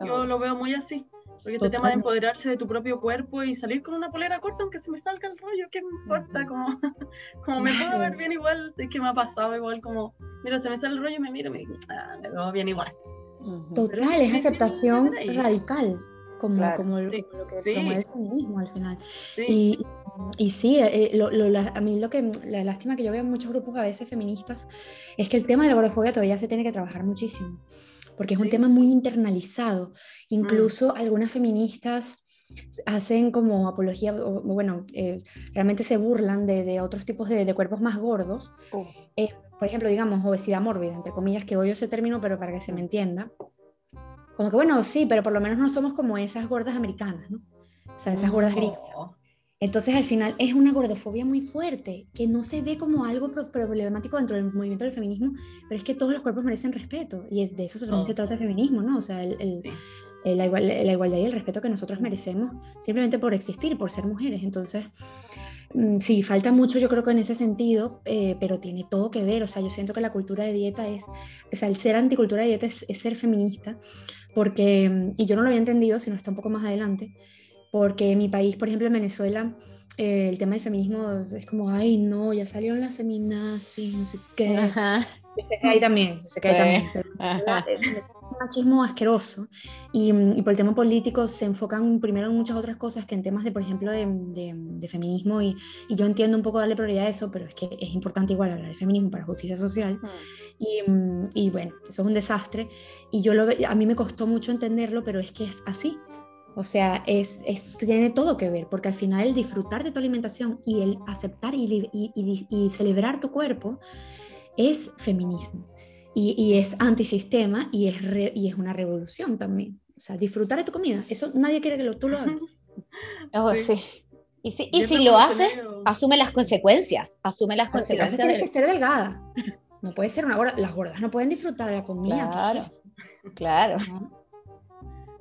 Yo oh. lo veo muy así. Porque este tema de empoderarse de tu propio cuerpo y salir con una polera corta, aunque se me salga el rollo, ¿qué me importa? Como, como me puedo ver bien igual, es que me ha pasado igual, como, mira, se me sale el rollo, me miro y me digo, ah, me veo bien igual. Total, es aceptación radical, como, como, lo, que promueve el feminismo al final. Y, y sí, eh, lo, lo, a mí lo que, la lástima que yo veo en muchos grupos a veces feministas es que el tema de la gordofobia todavía se tiene que trabajar muchísimo porque es un tema muy internalizado. Mm. Incluso algunas feministas hacen como apología, o, bueno, eh, realmente se burlan de, de otros tipos de, de, cuerpos más gordos. Oh. Eh, por ejemplo, digamos, obesidad mórbida, entre comillas, que odio ese término, pero para que se me entienda. Como que, bueno, sí, pero por lo menos no somos como esas gordas americanas, ¿no? O sea, esas gordas gringas. Entonces, al final, es una gordofobia muy fuerte, que no se ve como algo problemático dentro del movimiento del feminismo, pero es que todos los cuerpos merecen respeto, y es de eso también se trata el feminismo, ¿no? O sea, el, la, igualdad y el respeto que nosotros merecemos simplemente por existir, por ser mujeres. Entonces, mm, sí, falta mucho yo creo que en ese sentido, eh, pero tiene todo que ver. O sea, yo siento que la cultura de dieta es, o sea, el ser anticultura de dieta es, es ser feminista, porque, mm, y yo no lo había entendido, sino está un poco más adelante, porque en mi país, por ejemplo, en Venezuela, eh, el tema del feminismo es como, ay, no, ya salieron las feminazis, no sé qué. Ajá. Sé que hay también, sé que hay también. Es un machismo asqueroso. Y, y, por el tema político se enfocan primero en muchas otras cosas que en temas de, por ejemplo, de, de, de feminismo. Y, y, yo entiendo un poco darle prioridad a eso, pero es que es importante igual hablar de feminismo para justicia social. Mm. Y, y, bueno, eso es un desastre. Y yo lo, a mí me costó mucho entenderlo, pero es que es así. O sea, es, es, tiene todo que ver, porque al final el disfrutar de tu alimentación y el aceptar y, y, y, celebrar tu cuerpo es feminismo y, es antisistema y es, y es una revolución también. O sea, disfrutar de tu comida, eso nadie quiere que lo, tú lo hagas. Oh, sí. Y si, y si lo haces, asume las consecuencias, asume las consecuencias. Tienes que estar delgada. No puede ser una gorda. Las gordas no pueden disfrutar de la comida. Claro, claro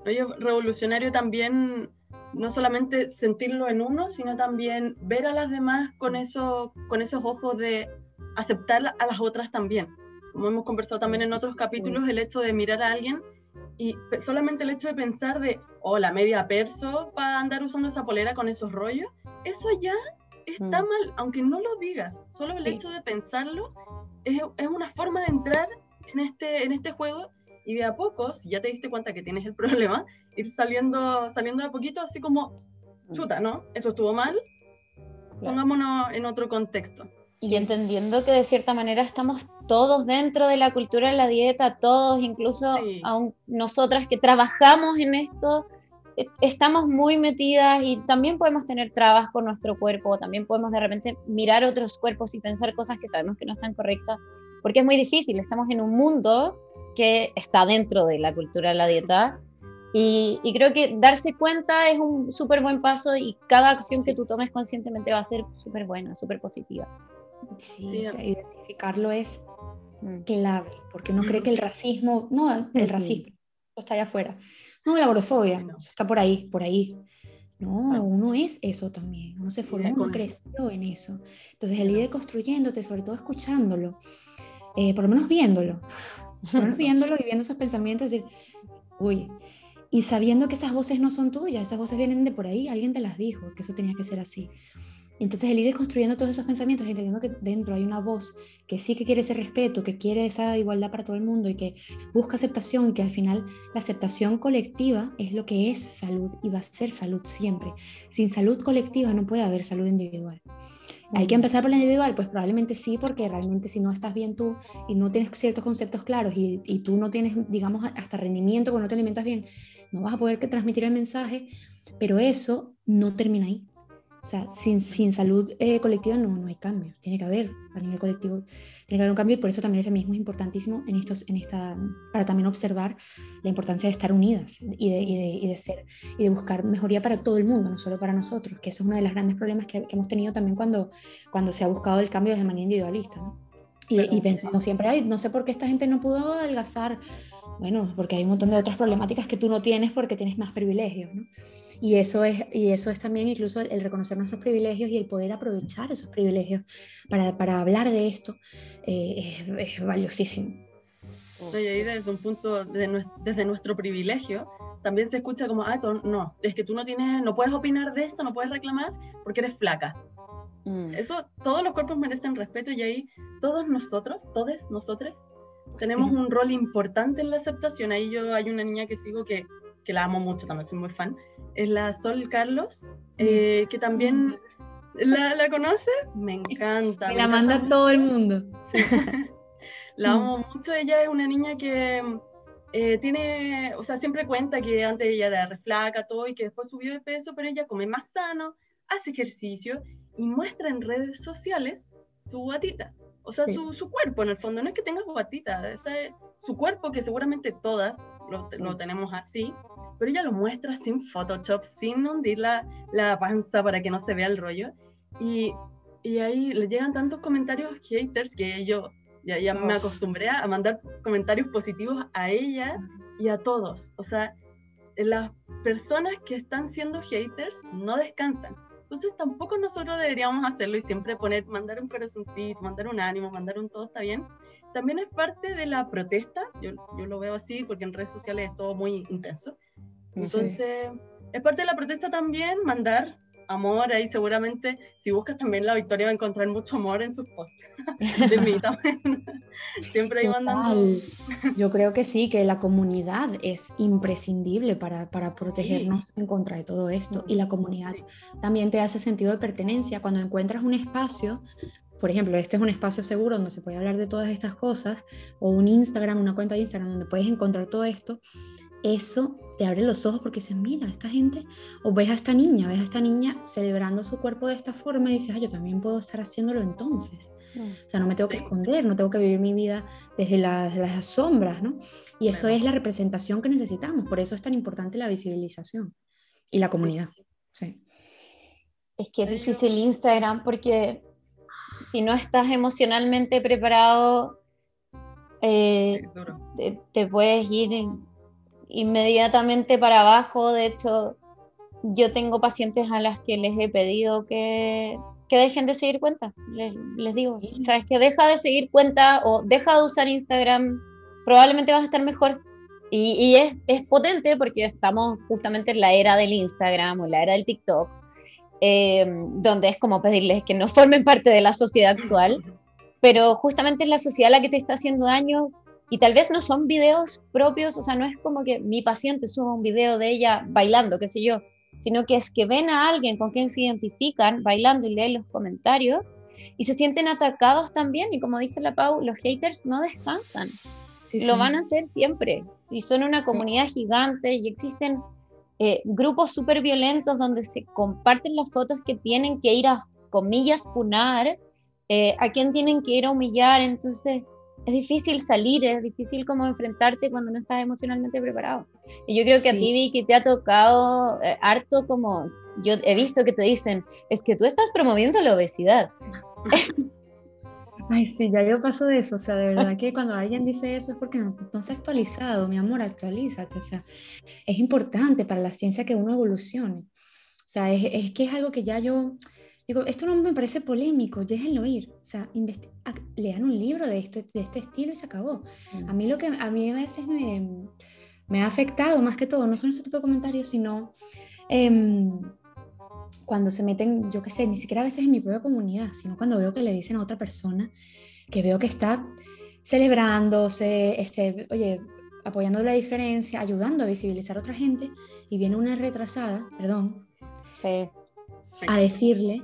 revolucionario también no solamente sentirlo en uno, sino también ver a las demás con, eso, con esos ojos de aceptar a las otras también. Como hemos conversado también en otros capítulos, el hecho de mirar a alguien y solamente el hecho de pensar de, oh, la media perso para andar usando esa polera con esos rollos, eso ya está mm. mal, aunque no lo digas, solo el hecho de pensarlo es, es, una forma de entrar en este, en este juego y de a poco, si ya te diste cuenta que tienes el problema, ir saliendo, saliendo de a poquito, así como, mm. chuta, ¿no? Eso estuvo mal, pongámonos en otro contexto. Y entendiendo que de cierta manera estamos todos dentro de la cultura de la dieta, todos, incluso aún nosotras que trabajamos en esto, e, estamos muy metidas y también podemos tener trabas con nuestro cuerpo, también podemos de repente mirar otros cuerpos y pensar cosas que sabemos que no están correctas, porque es muy difícil, estamos en un mundo que está dentro de la cultura de la dieta. Y, creo que darse cuenta es un súper buen paso y cada acción que tú tomes conscientemente va a ser súper buena, súper positiva. Sí, identificarlo es mm. clave, porque no cree que el racismo, no, el racismo está allá afuera. No, la gordofobia, está por ahí, por ahí. No, uno es eso también, uno se formó, uno creció en eso. Entonces el ir construyéndote, sobre todo escuchándolo, eh, por lo menos viéndolo, viéndolo y viendo esos pensamientos, decir, uy, y sabiendo que esas voces no son tuyas, esas voces vienen de por ahí, alguien te las dijo, que eso tenía que ser así. Entonces el ir construyendo todos esos pensamientos, entendiendo que dentro hay una voz que sí que quiere ese respeto, que quiere esa igualdad para todo el mundo y que busca aceptación y que al final la aceptación colectiva es lo que es salud y va a ser salud siempre. Sin salud colectiva no puede haber salud individual. ¿Hay que empezar por la individual? Pues probablemente sí, porque realmente si no estás bien tú y no tienes ciertos conceptos claros y, y tú no tienes, digamos, hasta rendimiento porque no te alimentas bien, no vas a poder transmitir el mensaje, pero eso no termina ahí. O sea, sin, sin salud eh, colectiva no, no hay cambio. Tiene que haber, a nivel colectivo, tiene que haber un cambio y por eso también el feminismo es importantísimo en estos, en esta, para también observar la importancia de estar unidas y de, y de, y de ser y de buscar mejoría para todo el mundo, no solo para nosotros, que eso es uno de los grandes problemas que, que hemos tenido también cuando, cuando se ha buscado el cambio desde manera individualista. ¿no? Y, y, pensamos siempre, Ay, no sé por qué esta gente no pudo adelgazar. Bueno, porque hay un montón de otras problemáticas que tú no tienes porque tienes más privilegios, ¿no? Y eso es, y eso es también incluso el, reconocer nuestros privilegios y el poder aprovechar esos privilegios para, para hablar de esto eh, es, valiosísimo. y ahí desde un punto, de, desde nuestro privilegio, también se escucha como, ah, no, es que tú no tienes, no puedes opinar de esto, no puedes reclamar porque eres flaca. Mm. Eso, todos los cuerpos merecen respeto y ahí todos nosotros, todos nosotros, tenemos un rol importante en la aceptación. Ahí yo hay una niña que sigo que que la amo mucho, también soy muy fan, es la Sol Carlos, eh, que también la, la, conoce, me encanta. Me, la manda todo el mundo. la amo mucho, ella es una niña que eh, tiene, o sea, siempre cuenta que antes ella era reflaca, todo, y que después subió de peso, pero ella come más sano, hace ejercicio y muestra en redes sociales su guatita. O sea, su, su, cuerpo en el fondo, no es que tenga guatita, es su cuerpo que seguramente todas lo, lo tenemos así, pero ella lo muestra sin Photoshop, sin hundir la, la panza para que no se vea el rollo. Y, y ahí le llegan tantos comentarios haters que yo ya, ya me acostumbré a mandar comentarios positivos a ella y a todos. O sea, las personas que están siendo haters no descansan. Entonces tampoco nosotros deberíamos hacerlo y siempre poner, mandar un corazoncito, mandar un ánimo, mandar un todo está bien. También es parte de la protesta, yo, yo lo veo así porque en redes sociales es todo muy intenso, entonces, es parte de la protesta también mandar amor ahí seguramente. Si buscas también la victoria va a encontrar mucho amor en sus posts. De mí también. Siempre ahí mandando. Yo creo que sí que la comunidad es imprescindible para, para protegernos en contra de todo esto. Y la comunidad también te hace sentido de pertenencia. Cuando encuentras un espacio por ejemplo, este es un espacio seguro donde se puede hablar de todas estas cosas, o un Instagram, una cuenta de Instagram donde puedes encontrar todo esto, eso te abre los ojos porque dices, mira, esta gente, o ves a esta niña, ves a esta niña celebrando su cuerpo de esta forma y dices, ah, yo también puedo estar haciéndolo entonces. Mm. O sea, no me tengo que esconder, no tengo que vivir mi vida desde, las sombras, ¿no? Y eso es la representación que necesitamos, por eso es tan importante la visibilización y la comunidad. Sí. Es que es difícil Instagram porque si no estás emocionalmente preparado, eh, te, te, puedes ir en, inmediatamente para abajo. De hecho, yo tengo pacientes a las que les he pedido que, que dejen de seguir cuenta. Les, les digo, sabes que deja de seguir cuenta o deja de usar Instagram, probablemente vas a estar mejor. Y, y es, es, potente porque estamos justamente en la era del Instagram o la era del TikTok, eh, donde es como pedirles que no formen parte de la sociedad actual, pero justamente es la sociedad la que te está haciendo daño y tal vez no son videos propios, o sea, no es como que mi paciente suba un video de ella bailando, qué sé yo, sino que es que ven a alguien con quien se identifican bailando y leen los comentarios y se sienten atacados también. Y como dice la Pau, los haters no descansan. Lo van a hacer siempre. Y son una comunidad gigante y existen eh, grupos súper violentos donde se comparten las fotos que tienen que ir a, comillas, funar, eh, a quien tienen que ir a humillar. Entonces, es difícil salir, es difícil como enfrentarte cuando no estás emocionalmente preparado. Y yo creo que a ti, que te ha tocado eh, harto como, yo he visto que te dicen, es que tú estás promoviendo la obesidad. Ay, sí, ya yo paso de eso, o sea, de verdad que cuando alguien dice eso es porque no, se ha actualizado, mi amor, actualízate, o sea, es importante para la ciencia que uno evolucione. O sea, es, es que es algo que ya yo, Digo, esto no me parece polémico, déjenlo ir. O sea, lean un libro de, esto, de este estilo y se acabó. Mm. A mí lo que a mí a veces me, me, ha afectado más que todo, no son ese tipo de comentarios, sino em, cuando se meten, yo qué sé, ni siquiera a veces en mi propia comunidad, sino cuando veo que le dicen a otra persona que veo que está celebrándose, este, oye, apoyando la diferencia, ayudando a visibilizar a otra gente, y viene una retrasada, perdón, sí. a decirle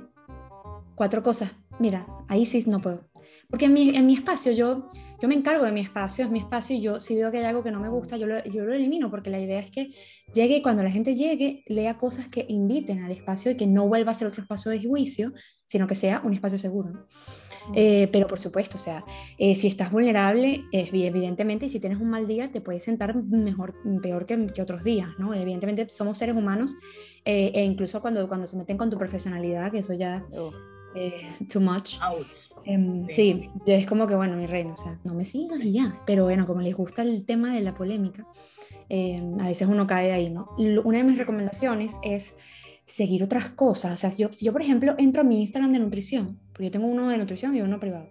cuatro cosas. Mira, ahí sí no puedo. Porque en mi, en mi espacio, yo, yo me encargo de mi espacio, es mi espacio, y yo si veo que hay algo que no me gusta, yo lo, yo lo elimino, porque la idea es que llegue y cuando la gente llegue, lea cosas que inviten al espacio y que no vuelva a ser otro espacio de juicio, sino que sea un espacio seguro. Eh, pero por supuesto, o sea, eh, si estás vulnerable, evidentemente, y si tienes un mal día, te puedes sentar mejor, peor que, que otros días, ¿no? Evidentemente somos seres humanos eh, e incluso cuando, cuando se meten con tu personalidad, que eso ya... too much. Em, sí. es como que, bueno, mi reino, o sea, no me sigas y ya. Pero bueno, como les gusta el tema de la polémica, em, a veces uno cae ahí, ¿no? Una de mis recomendaciones es seguir otras cosas. O sea, yo, si yo, por ejemplo, entro a mi Instagram de nutrición, porque yo tengo uno de nutrición y uno privado.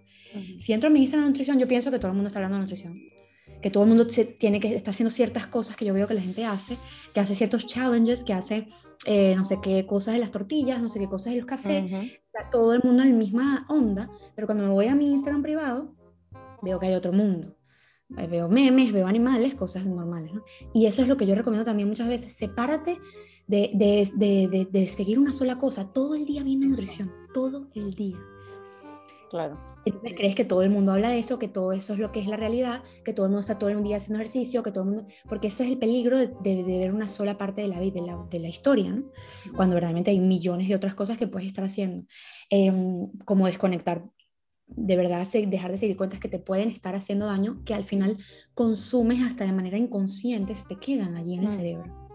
Si entro a mi Instagram de nutrición, yo pienso que todo el mundo está hablando de nutrición. Que todo el mundo se, tiene que está haciendo ciertas cosas que yo veo que la gente hace, que hace ciertos challenges, que hace eh, no sé qué cosas de las tortillas, no sé qué cosas de los cafés. Está todo el mundo en la misma onda, pero cuando me voy a mi Instagram privado, veo que hay otro mundo veo memes, veo animales, cosas normales, ¿no? Y eso es lo que yo recomiendo también muchas veces, sepárate de, de, de, de, seguir una sola cosa. Todo el día viene nutrición, todo el día. Claro. Entonces crees que todo el mundo habla de eso, que todo eso es lo que es la realidad, que todo el mundo está todo el día haciendo ejercicio, que todo el mundo... Porque ese es el peligro de, ver una sola parte de la vida, de la, de la historia, ¿no? Cuando realmente hay millones de otras cosas que puedes estar haciendo. Em, como desconectar de verdad dejar de seguir cuentas que te pueden estar haciendo daño, que al final consumes hasta de manera inconsciente, se te quedan allí en el mm. cerebro.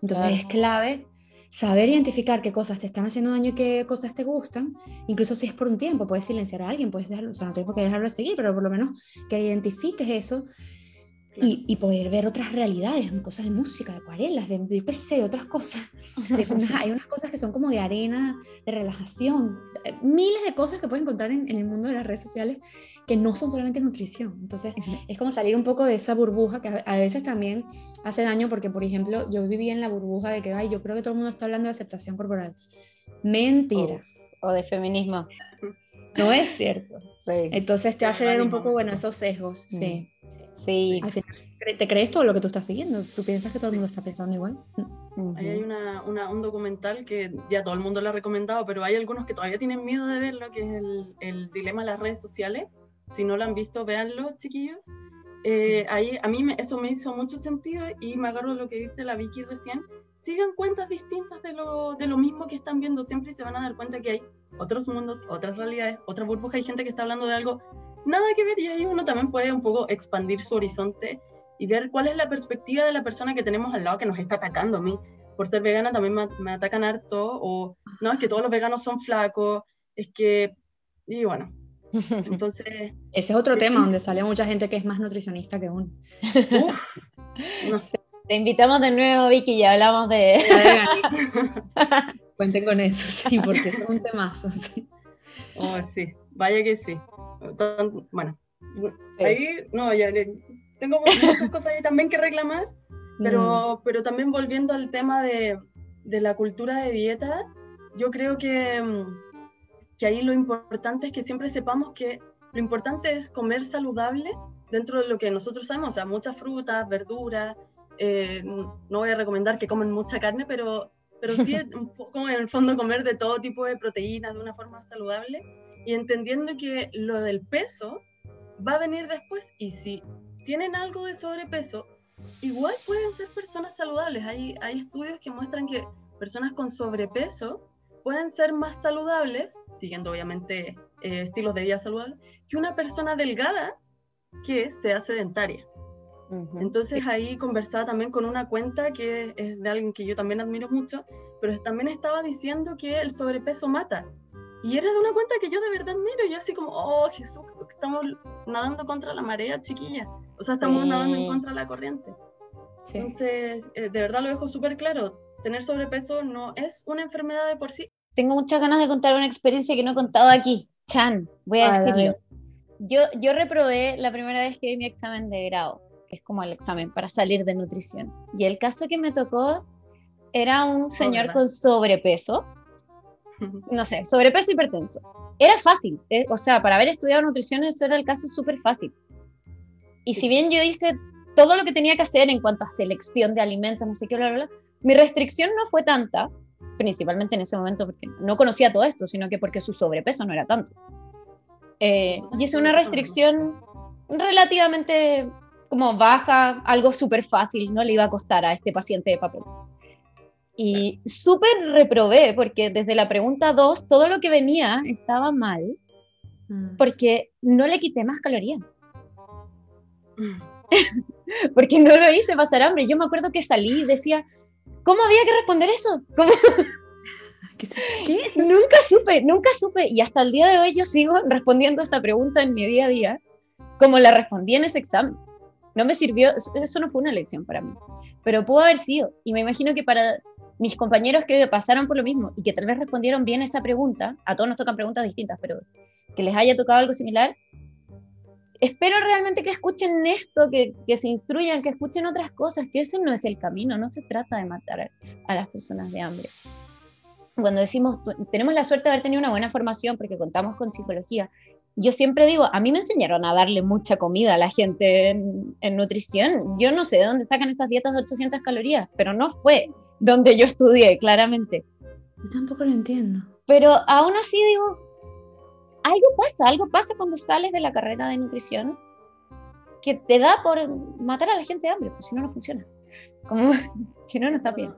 Entonces es clave saber identificar qué cosas te están haciendo daño y qué cosas te gustan, incluso si es por un tiempo, puedes silenciar a alguien, puedes dejarlo, o sea, no tienes por qué dejarlo de seguir, pero por lo menos que identifiques eso y, poder ver otras realidades, cosas de música, de acuarelas, de, de, de otras cosas. hay unas cosas que son como de arena, de relajación, eh, miles de cosas que puedes encontrar en, el mundo de las redes sociales que no son solamente nutrición. Entonces, es como salir un poco de esa burbuja que a, veces también hace daño porque, por ejemplo, yo viví en la burbuja de que, ay, yo creo que todo el mundo está hablando de aceptación corporal. Mentira. O, de feminismo. No es cierto. Entonces te hace ver un poco, bueno, esos sesgos. Sí. Sí. ¿te crees todo lo que tú estás siguiendo? ¿Tú piensas que todo el mundo está pensando igual? Ahí hay una, un documental que ya todo el mundo lo ha recomendado, pero hay algunos que todavía tienen miedo de verlo, que es el, el dilema de las redes sociales. Si no lo han visto, véanlo, chiquillos. Eh, ahí a mí eso me hizo mucho sentido y me agarro lo que dice la Vicky recién. Sigan cuentas distintas de lo, de lo mismo que están viendo siempre y se van a dar cuenta que hay otros mundos, otras realidades, otra burbuja. Hay gente que está hablando de algo nada que ver y ahí uno también puede un poco expandir su horizonte y ver cuál es la perspectiva de la persona que tenemos al lado que nos está atacando a mí. Por ser vegana también me, me atacan harto, o no, es que todos los veganos son flacos, es que, y bueno, entonces... Ese es otro tema donde sale mucha gente que es más nutricionista que uno. Te invitamos de nuevo, Vicky, ya hablamos de... Cuenten con eso, sí, porque es un temazo. Sí. Oh, sí, vaya que sí. Bueno, ahí, no, ya tengo muchas cosas ahí también que reclamar, pero, mm. pero también volviendo al tema de, de, la cultura de dieta, yo creo que, que ahí lo importante es que siempre sepamos que lo importante es comer saludable dentro de lo que nosotros sabemos, o sea, muchas frutas, verduras, eh, no voy a recomendar que comen mucha carne, pero, pero sí un poco en el fondo comer de todo tipo de proteínas de una forma saludable y entendiendo que lo del peso va a venir después y si tienen algo de sobrepeso, igual pueden ser personas saludables. Hay, hay estudios que muestran que personas con sobrepeso pueden ser más saludables, siguiendo obviamente eh, estilos de vida saludables, que una persona delgada que sea sedentaria. Entonces ahí conversaba también con una cuenta que es de alguien que yo también admiro mucho, pero también estaba diciendo que el sobrepeso mata. Y era de una cuenta que yo de verdad miro, y yo así como, oh Jesús, estamos nadando contra la marea, chiquilla. O sea, estamos nadando en contra de la corriente. Entonces, eh, de verdad lo dejo súper claro, tener sobrepeso no es una enfermedad de por sí, tengo muchas ganas de contar una experiencia que no he contado aquí. Chan, voy a decirlo. Yo, yo reprobé la primera vez que di mi examen de grado, que es como el examen para salir de nutrición. Y el caso que me tocó era un señor con sobrepeso, no sé, sobrepeso hipertenso. Era fácil, eh, o sea, para haber estudiado nutrición eso era el caso súper fácil. Y si bien yo hice todo lo que tenía que hacer en cuanto a selección de alimentos, no sé qué, bla, bla, bla, mi restricción no fue tanta, principalmente en ese momento porque no conocía todo esto, sino que porque su sobrepeso no era tanto. Eh, y es una restricción relativamente como baja, algo súper fácil, no le iba a costar a este paciente de papel. Y súper reprobé, porque desde la pregunta 2, todo lo que venía estaba mal, mm. porque no le quité más calorías. porque no lo hice pasar hambre. Yo me acuerdo que salí y decía, ¿cómo había que responder eso? ¿Cómo? ¿Qué? Nunca supe, nunca supe. Y hasta el día de hoy yo sigo respondiendo esa pregunta en mi día a día, como la respondí en ese examen. No me sirvió, eso no fue una lección para mí, pero pudo haber sido. Y me imagino que para mis compañeros que pasaron por lo mismo y que tal vez respondieron bien esa pregunta, a todos nos tocan preguntas distintas, pero que les haya tocado algo similar, espero realmente que escuchen esto, que, que, se instruyan, que escuchen otras cosas, que ese no es el camino, no se trata de matar a las personas de hambre cuando decimos, tenemos la suerte de haber tenido una buena formación porque contamos con psicología, yo siempre digo, a mí me enseñaron a darle mucha comida a la gente en, nutrición. Yo no sé de dónde sacan esas dietas de 800 calorías, pero no fue donde yo estudié, claramente. Yo tampoco lo entiendo. Pero aún así digo, algo pasa, algo pasa cuando sales de la carrera de nutrición que te da por matar a la gente de hambre, porque si no, no funciona. Como, si no, no está bien.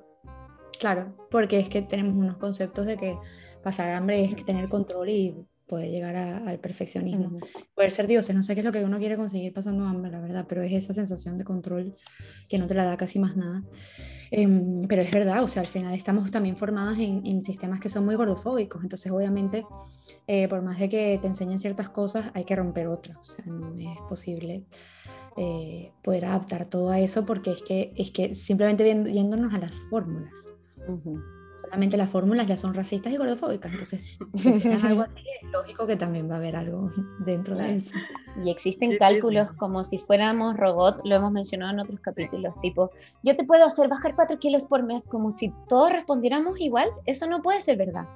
Claro, porque es que tenemos unos conceptos de que pasar hambre es tener control y poder llegar al perfeccionismo. Poder ser dioses, no sé qué es lo que uno quiere conseguir pasando hambre, la verdad, pero es esa sensación de control que no te la da casi más nada. Em, pero es verdad, o sea, al final estamos también formadas en, sistemas que son muy gordofóbicos, entonces obviamente, eh, por más de que te enseñen ciertas cosas, hay que romper otras, o sea, no es posible. Eh, poder adaptar todo a eso porque es que, es que simplemente yéndonos a las fórmulas Solamente las fórmulas ya son racistas y gordofóbicas, entonces es algo así, es lógico que también va a haber algo dentro de eso. Y existen cálculos como si fuéramos robot, lo hemos mencionado en otros capítulos, tipo, yo te puedo hacer bajar 4 kilos por mes, como si todos respondiéramos igual, eso no puede ser verdad.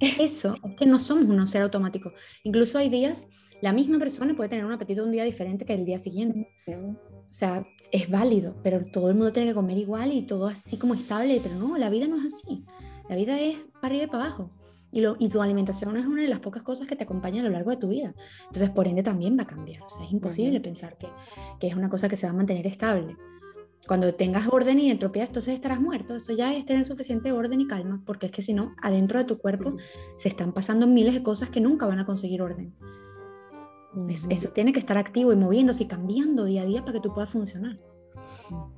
Eso, es que no somos un ser automático. Incluso hay días, la misma persona puede tener un apetito un día diferente que el día siguiente. O sea, es válido, pero todo el mundo tiene que comer igual y todo así como estable, pero no, la vida no es así. La vida es para arriba y para abajo. Y, lo, y tu alimentación es una de las pocas cosas que te acompaña a lo largo de tu vida. Entonces, por ende, también va a cambiar. O sea, es imposible pensar que, que, es una cosa que se va a mantener estable. Cuando tengas orden y entropía, entonces estarás muerto. Eso ya es tener suficiente orden y calma, porque es que si no, adentro de tu cuerpo se están pasando miles de cosas que nunca van a conseguir orden. Eso tiene que estar activo y moviéndose y cambiando día a día para que tú puedas funcionar.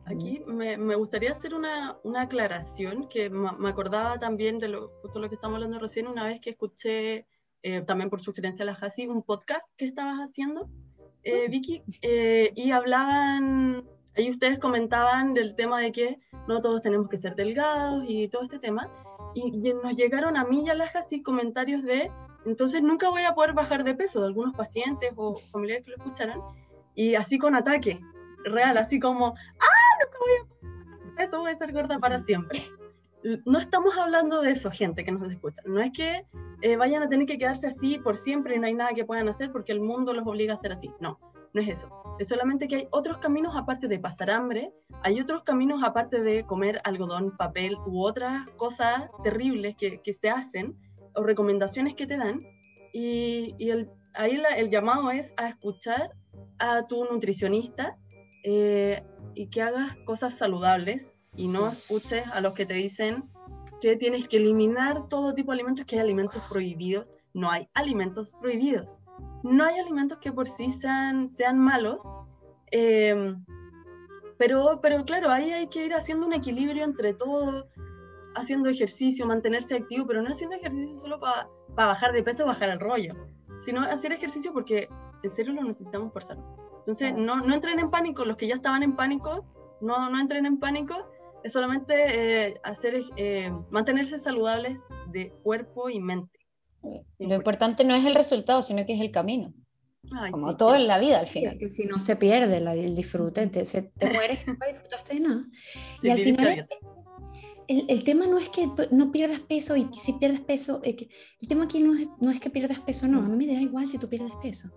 Aquí me, me gustaría hacer una, una aclaración que me acordaba también de lo, justo lo que estamos hablando recién, una vez que escuché, eh, también por sugerencia de la Hasi, un podcast que estabas haciendo, eh, Vicky, eh, y hablaban, ahí ustedes comentaban del tema de que no todos tenemos que ser delgados y todo este tema, y, y nos llegaron a mí y a la Hasi comentarios de entonces nunca voy a poder bajar de peso de algunos pacientes o familiares que lo escucharan. Y así con ataque, real, así como, ah, nunca voy a bajar de peso, voy a ser gorda para siempre. No estamos hablando de eso, gente que nos escucha. No es que eh, vayan a tener que quedarse así por siempre y no hay nada que puedan hacer porque el mundo los obliga a ser así. No, no es eso. Es solamente que hay otros caminos aparte de pasar hambre, hay otros caminos aparte de comer algodón, papel u otras cosas terribles que, que se hacen o recomendaciones que te dan. Y, y el, ahí el llamado es a escuchar a tu nutricionista eh, y que hagas cosas saludables y no escuches a los que te dicen que tienes que eliminar todo tipo de alimentos, que hay alimentos prohibidos. No hay alimentos prohibidos. No hay alimentos que por sí sean, sean malos. Em, pero, pero claro, ahí hay que ir haciendo un equilibrio entre todo, haciendo ejercicio, mantenerse activo, pero no haciendo ejercicio solo para bajar de peso o bajar el rollo, sino hacer ejercicio porque en serio lo necesitamos por salud. Entonces, no, no entren en pánico, los que ya estaban en pánico, no, no entren en pánico, es solamente eh, hacer, eh, mantenerse saludables de cuerpo y mente. Lo importante no es el resultado, sino que es el camino. como todo en la vida al final. que si no se pierde el disfrute, te, te mueres y no disfrutaste de nada. y al final el, el, tema no es que no pierdas peso y si pierdes peso, eh, el tema aquí no es, no es que pierdas peso, no, a mí me da igual si tú pierdes peso.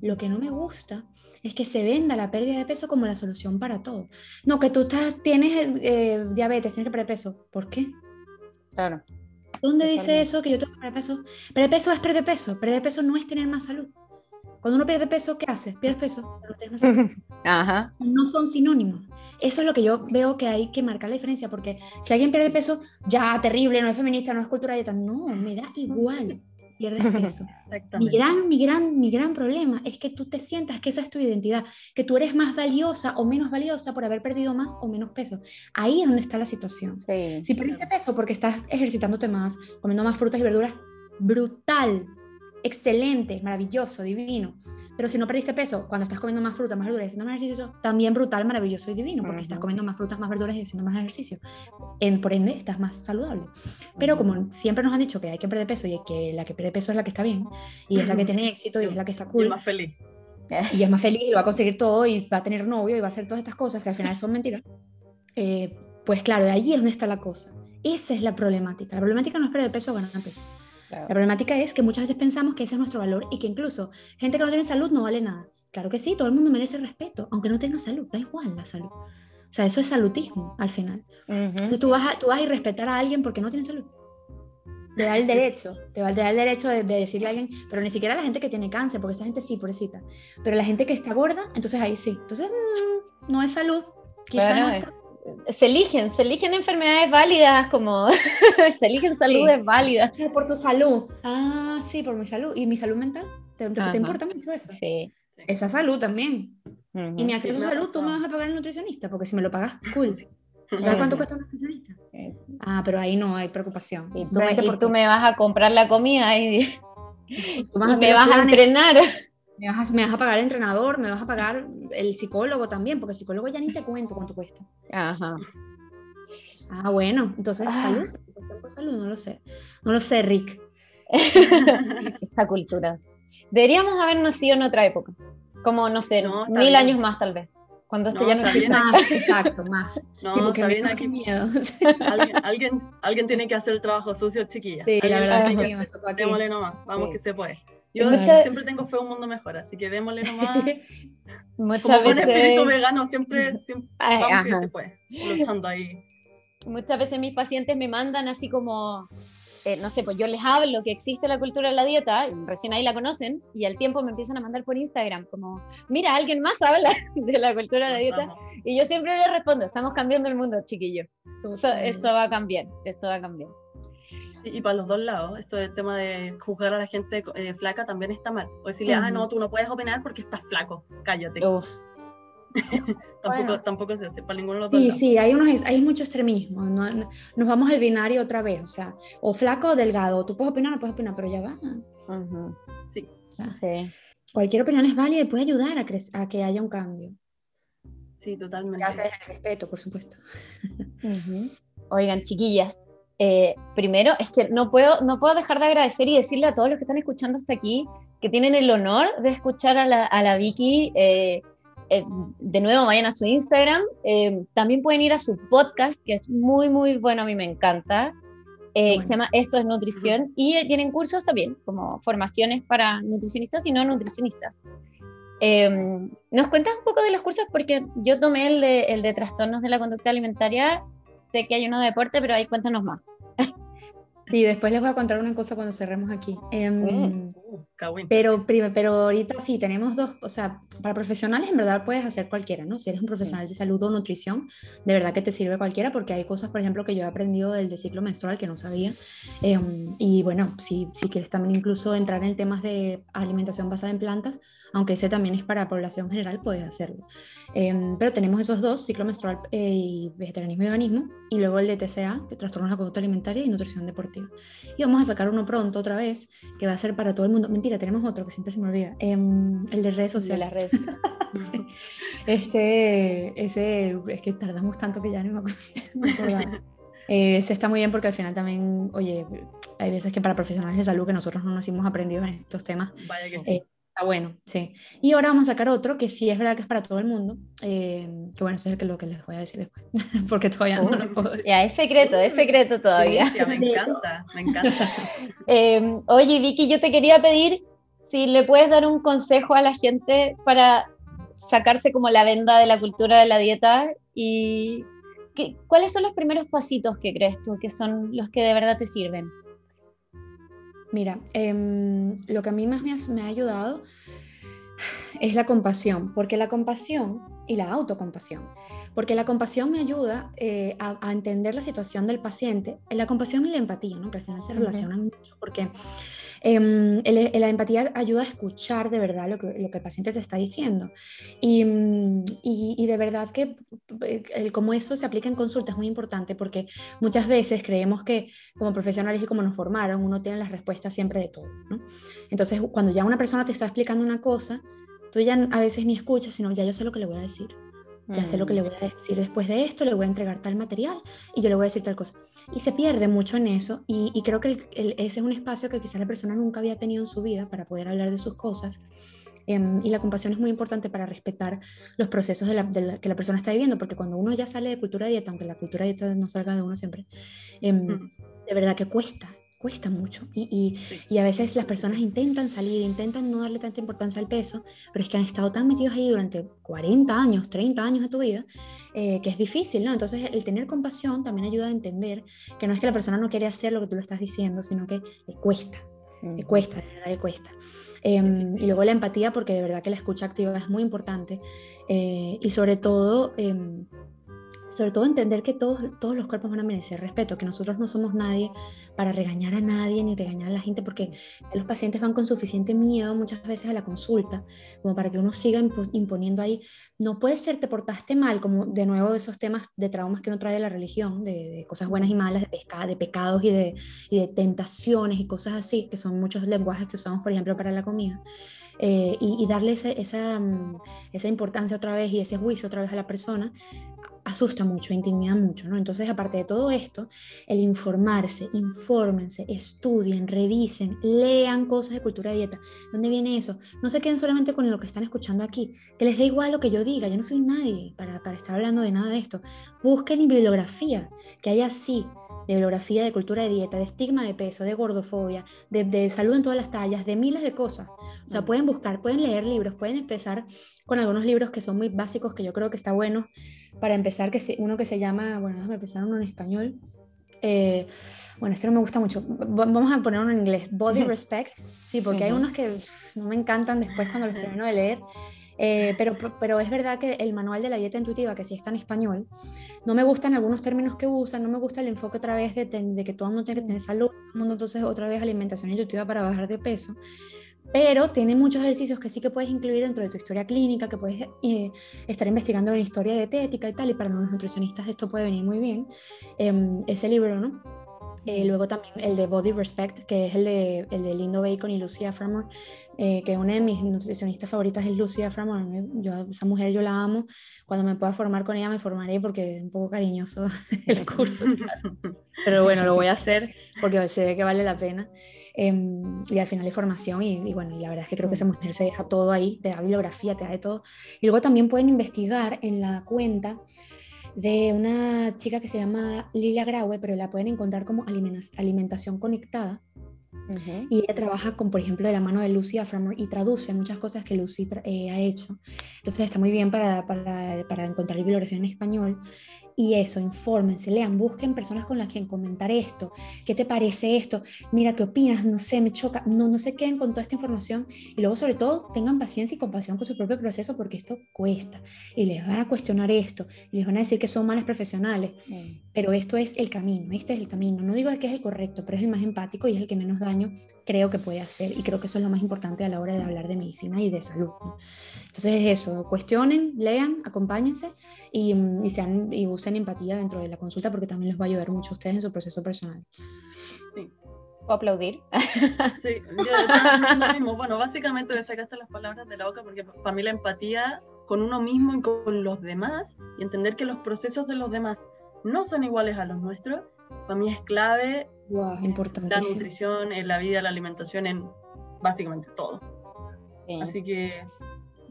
Lo que no me gusta es que se venda la pérdida de peso como la solución para todo. No, que tú estás, tienes eh, diabetes, tienes que perder peso. ¿Por qué? Claro. ¿Dónde dice eso que yo tengo que perder peso? Perder peso es perder peso. Perder peso no es tener más salud. Cuando uno pierde peso, ¿qué hace? Pierdes peso, pero tienes más salud. Ajá. No son sinónimos. Eso es lo que yo veo que hay que marcar la diferencia, porque si alguien pierde peso, ya terrible, no es feminista, no es cultura dieta. No, me da igual pierdes peso. Mi gran, mi, gran, mi gran problema es que tú te sientas que esa es tu identidad, que tú eres más valiosa o menos valiosa por haber perdido más o menos peso. Ahí es donde está la situación. Si perdiste peso porque estás ejercitándote más, comiendo más frutas y verduras, brutal, excelente, maravilloso, divino. Pero si no perdiste peso, cuando estás comiendo más frutas, más verduras y haciendo más ejercicio, también brutal, maravilloso y divino, porque estás comiendo más frutas, más verduras y haciendo más ejercicio. En, por ende, estás más saludable. Pero como siempre nos han dicho que hay que perder peso y que la que pierde peso es la que está bien, y es la que tiene éxito y es la que está cool. Y más feliz. Y es más feliz y va a conseguir todo y va a tener novio y va a hacer todas estas cosas que al final son mentiras. Eh, pues claro, de ahí es donde está la cosa. Esa es la problemática. La problemática no es perder peso o ganar peso. La problemática es que muchas veces pensamos que ese es nuestro valor y que incluso gente que no tiene salud no vale nada. Claro que sí, todo el mundo merece respeto, aunque no tenga salud, da igual la salud. O sea, eso es salutismo al final. Entonces tú vas, a, tú vas a irrespetar a alguien porque no tiene salud. Te da el derecho, te, va, a dar el derecho de, decirle a alguien, pero ni siquiera a la gente que tiene cáncer, porque esa gente sí, pobrecita. Pero la gente que está gorda, entonces ahí sí. Entonces, mm, no es salud. Quizá no es se eligen, se eligen enfermedades válidas, como se eligen saludes válidas. Sí, por tu salud. Ah, sí, por mi salud. ¿Y mi salud mental? ¿Te, importa mucho eso? Sí. Esa salud también. Y mi acceso a salud, tú me vas a pagar el nutricionista, porque si me lo pagas, cool. ¿Sabes cuánto cuesta un nutricionista? Ah, pero ahí no hay preocupación. Y tú, me, tú me vas a comprar la comida y, me vas a entrenar. Me vas, a, me vas, a, pagar el entrenador, me vas a pagar el psicólogo también, porque el psicólogo ya ni te cuento cuánto cuesta. Ajá. Ah, bueno, entonces, ah. salud, por salud, no lo sé. No lo sé, Rick. Esta cultura. Deberíamos haber nacido en otra época, como, no sé, mil años más tal vez. Cuando esto ya no existe más. Exacto, más. sí, porque me aquí. miedo. ¿Alguien, alguien, alguien, tiene que hacer el trabajo sucio, chiquilla. Sí, la verdad que sí, me tocó aquí. Démosle nomás, vamos que se puede. Yo siempre tengo fe un mundo mejor, así que démosle nomás. Muchas Como veces... con espíritu vegano, siempre, siempre vamos que se puede, luchando ahí. Muchas veces mis pacientes me mandan así como, eh, no sé, pues yo les hablo que existe la cultura de la dieta, recién ahí la conocen, y al tiempo me empiezan a mandar por Instagram, como, mira, alguien más habla de la cultura de la dieta, y yo siempre les respondo, estamos cambiando el mundo, chiquillo. Eso, eso va a cambiar, eso va a cambiar. Y, para los dos lados, esto del tema de juzgar a la gente eh, flaca también está mal. O decirle, ah, no, tú no puedes opinar porque estás flaco, cállate. tampoco, tampoco se hace para ninguno de los dos. Sí, sí, hay, unos, hay mucho extremismo. No, nos vamos al binario otra vez. O sea, o flaco o delgado. Tú puedes opinar o no puedes opinar, pero ya va. sí. sí. Cualquier opinión es válida y puede ayudar a, a que haya un cambio. Sí, totalmente. Gracias al respeto, por supuesto. Oigan, chiquillas, eh, primero, es que no puedo, no puedo dejar de agradecer y decirle a todos los que están escuchando hasta aquí que tienen el honor de escuchar a la, a la Vicky. Eh, eh, de nuevo, vayan a su Instagram. también pueden ir a su podcast, que es muy, muy bueno, a mí me encanta. Se llama Esto es Nutrición. Y tienen cursos también, como formaciones para nutricionistas y no nutricionistas. ¿Nos cuentas un poco de los cursos? Porque yo tomé el de, el de trastornos de la conducta alimentaria. Sé que hay uno de deporte, pero ahí cuéntanos más. Sí, después les voy a contar una cosa cuando cerremos aquí. Mm. Pero, pero ahorita sí, tenemos dos, o sea, para profesionales en verdad puedes hacer cualquiera, ¿no? Si eres un profesional de salud o nutrición, de verdad que te sirve cualquiera porque hay cosas, por ejemplo, que yo he aprendido del de ciclo menstrual que no sabía. Em, y bueno, si, si quieres también incluso entrar en temas de alimentación basada en plantas, aunque ese también es para población general, puedes hacerlo. Em, pero tenemos esos dos, ciclo menstrual eh, y vegetarianismo y veganismo, y luego el de TCA, que trastornos de la conducta alimentaria y nutrición deportiva. Y vamos a sacar uno pronto otra vez, que va a ser para todo el mundo. Mentira, tenemos otro que siempre se me olvida, em, el de redes sociales. las redes ese, ese, es que tardamos tanto que ya no me acuerdo. Eh, se está muy bien porque al final también, oye, hay veces que para profesionales de salud que nosotros no nacimos aprendidos en estos temas. Vaya que sí. Eh, está bueno, sí. Y ahora vamos a sacar otro que sí es verdad que es para todo el mundo. Eh, que bueno, eso es lo que les voy a decir después. porque todavía no lo puedo decir. Ya, es secreto, es secreto todavía. Sí, me encanta, me encanta. oye, Vicky, yo te quería pedir si le puedes dar un consejo a la gente para sacarse como la venda de la cultura de la dieta y ¿qué, ¿cuáles son los primeros pasitos que crees tú que son los que de verdad te sirven? Mira, em, lo que a mí más me ha, me ha, ayudado es la compasión, porque la compasión y la autocompasión, porque la compasión me ayuda eh, a, a, entender la situación del paciente, la compasión y la empatía, ¿no? que al final se relacionan mucho, porque eh, la empatía ayuda a escuchar de verdad lo que, lo que el paciente te está diciendo. Y, mm, y, y de verdad que eh, el, como eso se aplica en consulta es muy importante porque muchas veces creemos que como profesionales y como nos formaron, uno tiene las respuestas siempre de todo. ¿no? Entonces, cuando ya una persona te está explicando una cosa, tú ya a veces ni escuchas, sino ya yo sé lo que le voy a decir ya sé lo que le mm. voy a decir después de esto, le voy a entregar tal material y yo le voy a decir tal cosa. Y se pierde mucho en eso y, y creo que el, ese es un espacio que quizás la persona nunca había tenido en su vida para poder hablar de sus cosas. Um, y la compasión es muy importante para respetar los procesos de la, de la, que la persona está viviendo, porque cuando uno ya sale de cultura de dieta, aunque la cultura de dieta no salga de uno siempre, um, mm. de verdad que cuesta, cuesta mucho. Y, y, y, a veces las personas intentan salir, intentan no darle tanta importancia al peso, pero es que han estado tan metidos ahí durante 40 años, 30 años de tu vida, eh, que es difícil, ¿no? Entonces el tener compasión también ayuda a entender que no es que la persona no quiere hacer lo que tú le estás diciendo, sino que le cuesta, mm. le cuesta, de verdad le cuesta. Eh, y luego la empatía, porque de verdad que la escucha activa es muy importante. Eh, y sobre todo... Eh, sobre todo entender que todos, todos los cuerpos van a merecer respeto, que nosotros no somos nadie para regañar a nadie ni regañar a la gente, porque los pacientes van con suficiente miedo muchas veces a la consulta, como para que uno siga imponiendo ahí, no puede ser, te portaste mal, como de nuevo esos temas de traumas que no trae la religión, de, de cosas buenas y malas, de, de pecados y de, de tentaciones y cosas así, que son muchos lenguajes que usamos, por ejemplo, para la comida. Eh, y, y, darle ese, esa, mm, esa importancia otra vez y ese juicio otra vez a la persona, asusta mucho, intimida mucho, ¿no? Entonces, aparte de todo esto, el informarse, infórmense, estudien, revisen, lean cosas de cultura de dieta. ¿Dónde viene eso? No se queden solamente con lo que están escuchando aquí, que les dé igual lo que yo diga, yo no soy nadie para, para estar hablando de nada de esto. Busquen bibliografía, que haya así, de bibliografía de cultura de dieta, de estigma de peso, de gordofobia, de, de, salud en todas las tallas, de miles de cosas. O sea, pueden buscar, pueden leer libros, pueden empezar con algunos libros que son muy básicos, que yo creo que está bueno para empezar, que uno que se llama, bueno, déjame empezar uno en español. Eh, bueno, este no me gusta mucho. Vamos a poner uno en inglés, Body Respect. Sí, porque hay unos que no me encantan después cuando los termino de leer. Eh, pero, pero es verdad que el manual de la dieta intuitiva, que sí está en español, no me gustan algunos términos que usan, no me gusta el enfoque otra vez de, de que todo el mundo tiene que tener salud, todo el mundo entonces otra vez alimentación intuitiva para bajar de peso. Pero tiene muchos ejercicios que sí que puedes incluir dentro de tu historia clínica, que puedes eh, estar investigando en historia dietética y tal, y para los nutricionistas esto puede venir muy bien, eh, ese libro, ¿no? Eh, luego también el de Body Respect, que es el de, el de Lindo Bacon y Lucia Framor, eh, que una de mis nutricionistas favoritas es Lucia Framor. Yo, esa mujer yo la amo. Cuando me pueda formar con ella me formaré porque es un poco cariñoso el curso. Pero bueno, lo voy a hacer porque sé que vale la pena. Eh, y al final hay formación y, y, bueno, y la verdad es que creo que esa mujer se deja todo ahí, te da bibliografía, te da de todo. Y luego también pueden investigar en la cuenta de una chica que se llama Lilia Graue, pero la pueden encontrar como alimentación conectada. Uh -huh. Y ella trabaja con, por ejemplo, de la mano de Lucy Aframor y traduce muchas cosas que Lucy eh, ha hecho. Entonces está muy bien para, para, para encontrar bibliografía en español y eso, infórmense, lean, busquen personas con las que comentar esto, ¿qué te parece esto? Mira, ¿qué opinas? No sé, me choca, no, no se queden con toda esta información y luego sobre todo tengan paciencia y compasión con su propio proceso porque esto cuesta y les van a cuestionar esto y les van a decir que son malas profesionales, mm. pero esto es el camino, este es el camino, no digo que es el correcto, pero es el más empático y es el que menos daño creo que puede hacer y creo que eso es lo más importante a la hora de hablar de medicina y de salud. ¿no? Entonces eso, cuestionen, lean, acompáñense y, y, sean, y usen empatía dentro de la consulta porque también les va a ayudar mucho a ustedes en su proceso personal. Sí. O aplaudir. Sí, yo lo mismo. Bueno, básicamente le sacaste las palabras de la boca porque para mí la empatía con uno mismo y con los demás y entender que los procesos de los demás no son iguales a los nuestros, para mí es clave wow, la nutrición, en la vida, la alimentación, en básicamente todo. Así que...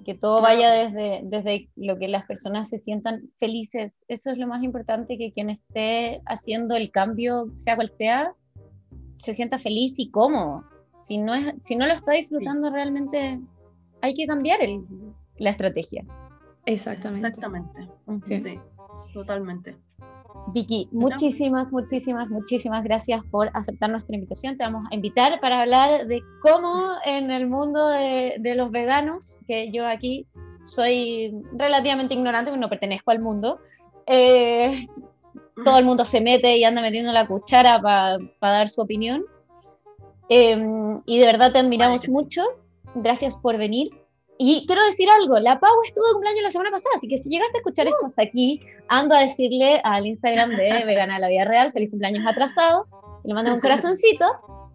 Que todo vaya desde, desde lo que las personas se sientan felices. Eso es lo más importante, que quien esté haciendo el cambio, sea cual sea, se sienta feliz y cómodo. Si no, es, si no lo está disfrutando realmente, hay que cambiar el, la estrategia. Exactamente. Exactamente. Sí, totalmente. Vicky, muchísimas, muchísimas, muchísimas gracias por aceptar nuestra invitación. Te vamos a invitar para hablar de cómo en el mundo de, los veganos, que yo aquí soy relativamente ignorante, porque no pertenezco al mundo, eh, todo el mundo se mete y anda metiendo la cuchara para dar su opinión. Em, y de verdad te admiramos mucho. Gracias por venir. Y quiero decir algo, la Pau estuvo de cumpleaños la semana pasada, así que si llegaste a escuchar esto hasta aquí, ando a decirle al Instagram de Vegana la Vida Real, feliz cumpleaños atrasado, le mando un corazoncito,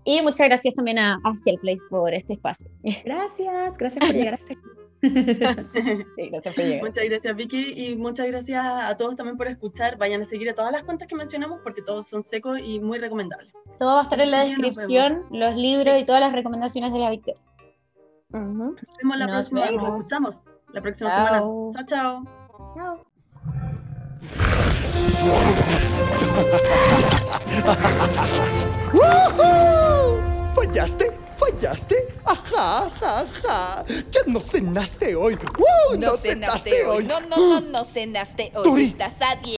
y muchas gracias también a, a Place por este espacio. Gracias, gracias por llegar hasta aquí. sí, gracias por llegar. Muchas gracias Vicky y muchas gracias a todos también por escuchar. Vayan a seguir a todas las cuentas que mencionamos porque todos son secos y muy recomendables. Todo va a estar en la descripción, los libros y todas las recomendaciones de la Victoria. Nos vemos la próxima, nos escuchamos la próxima semana. Chao, chao. Chao. ¿Fallaste? ¿Fallaste? Ajá, ajá, ajá. Ya no cenaste hoy. ¡Uh! No, cenaste, hoy. No, no, no, no cenaste hoy. Estás a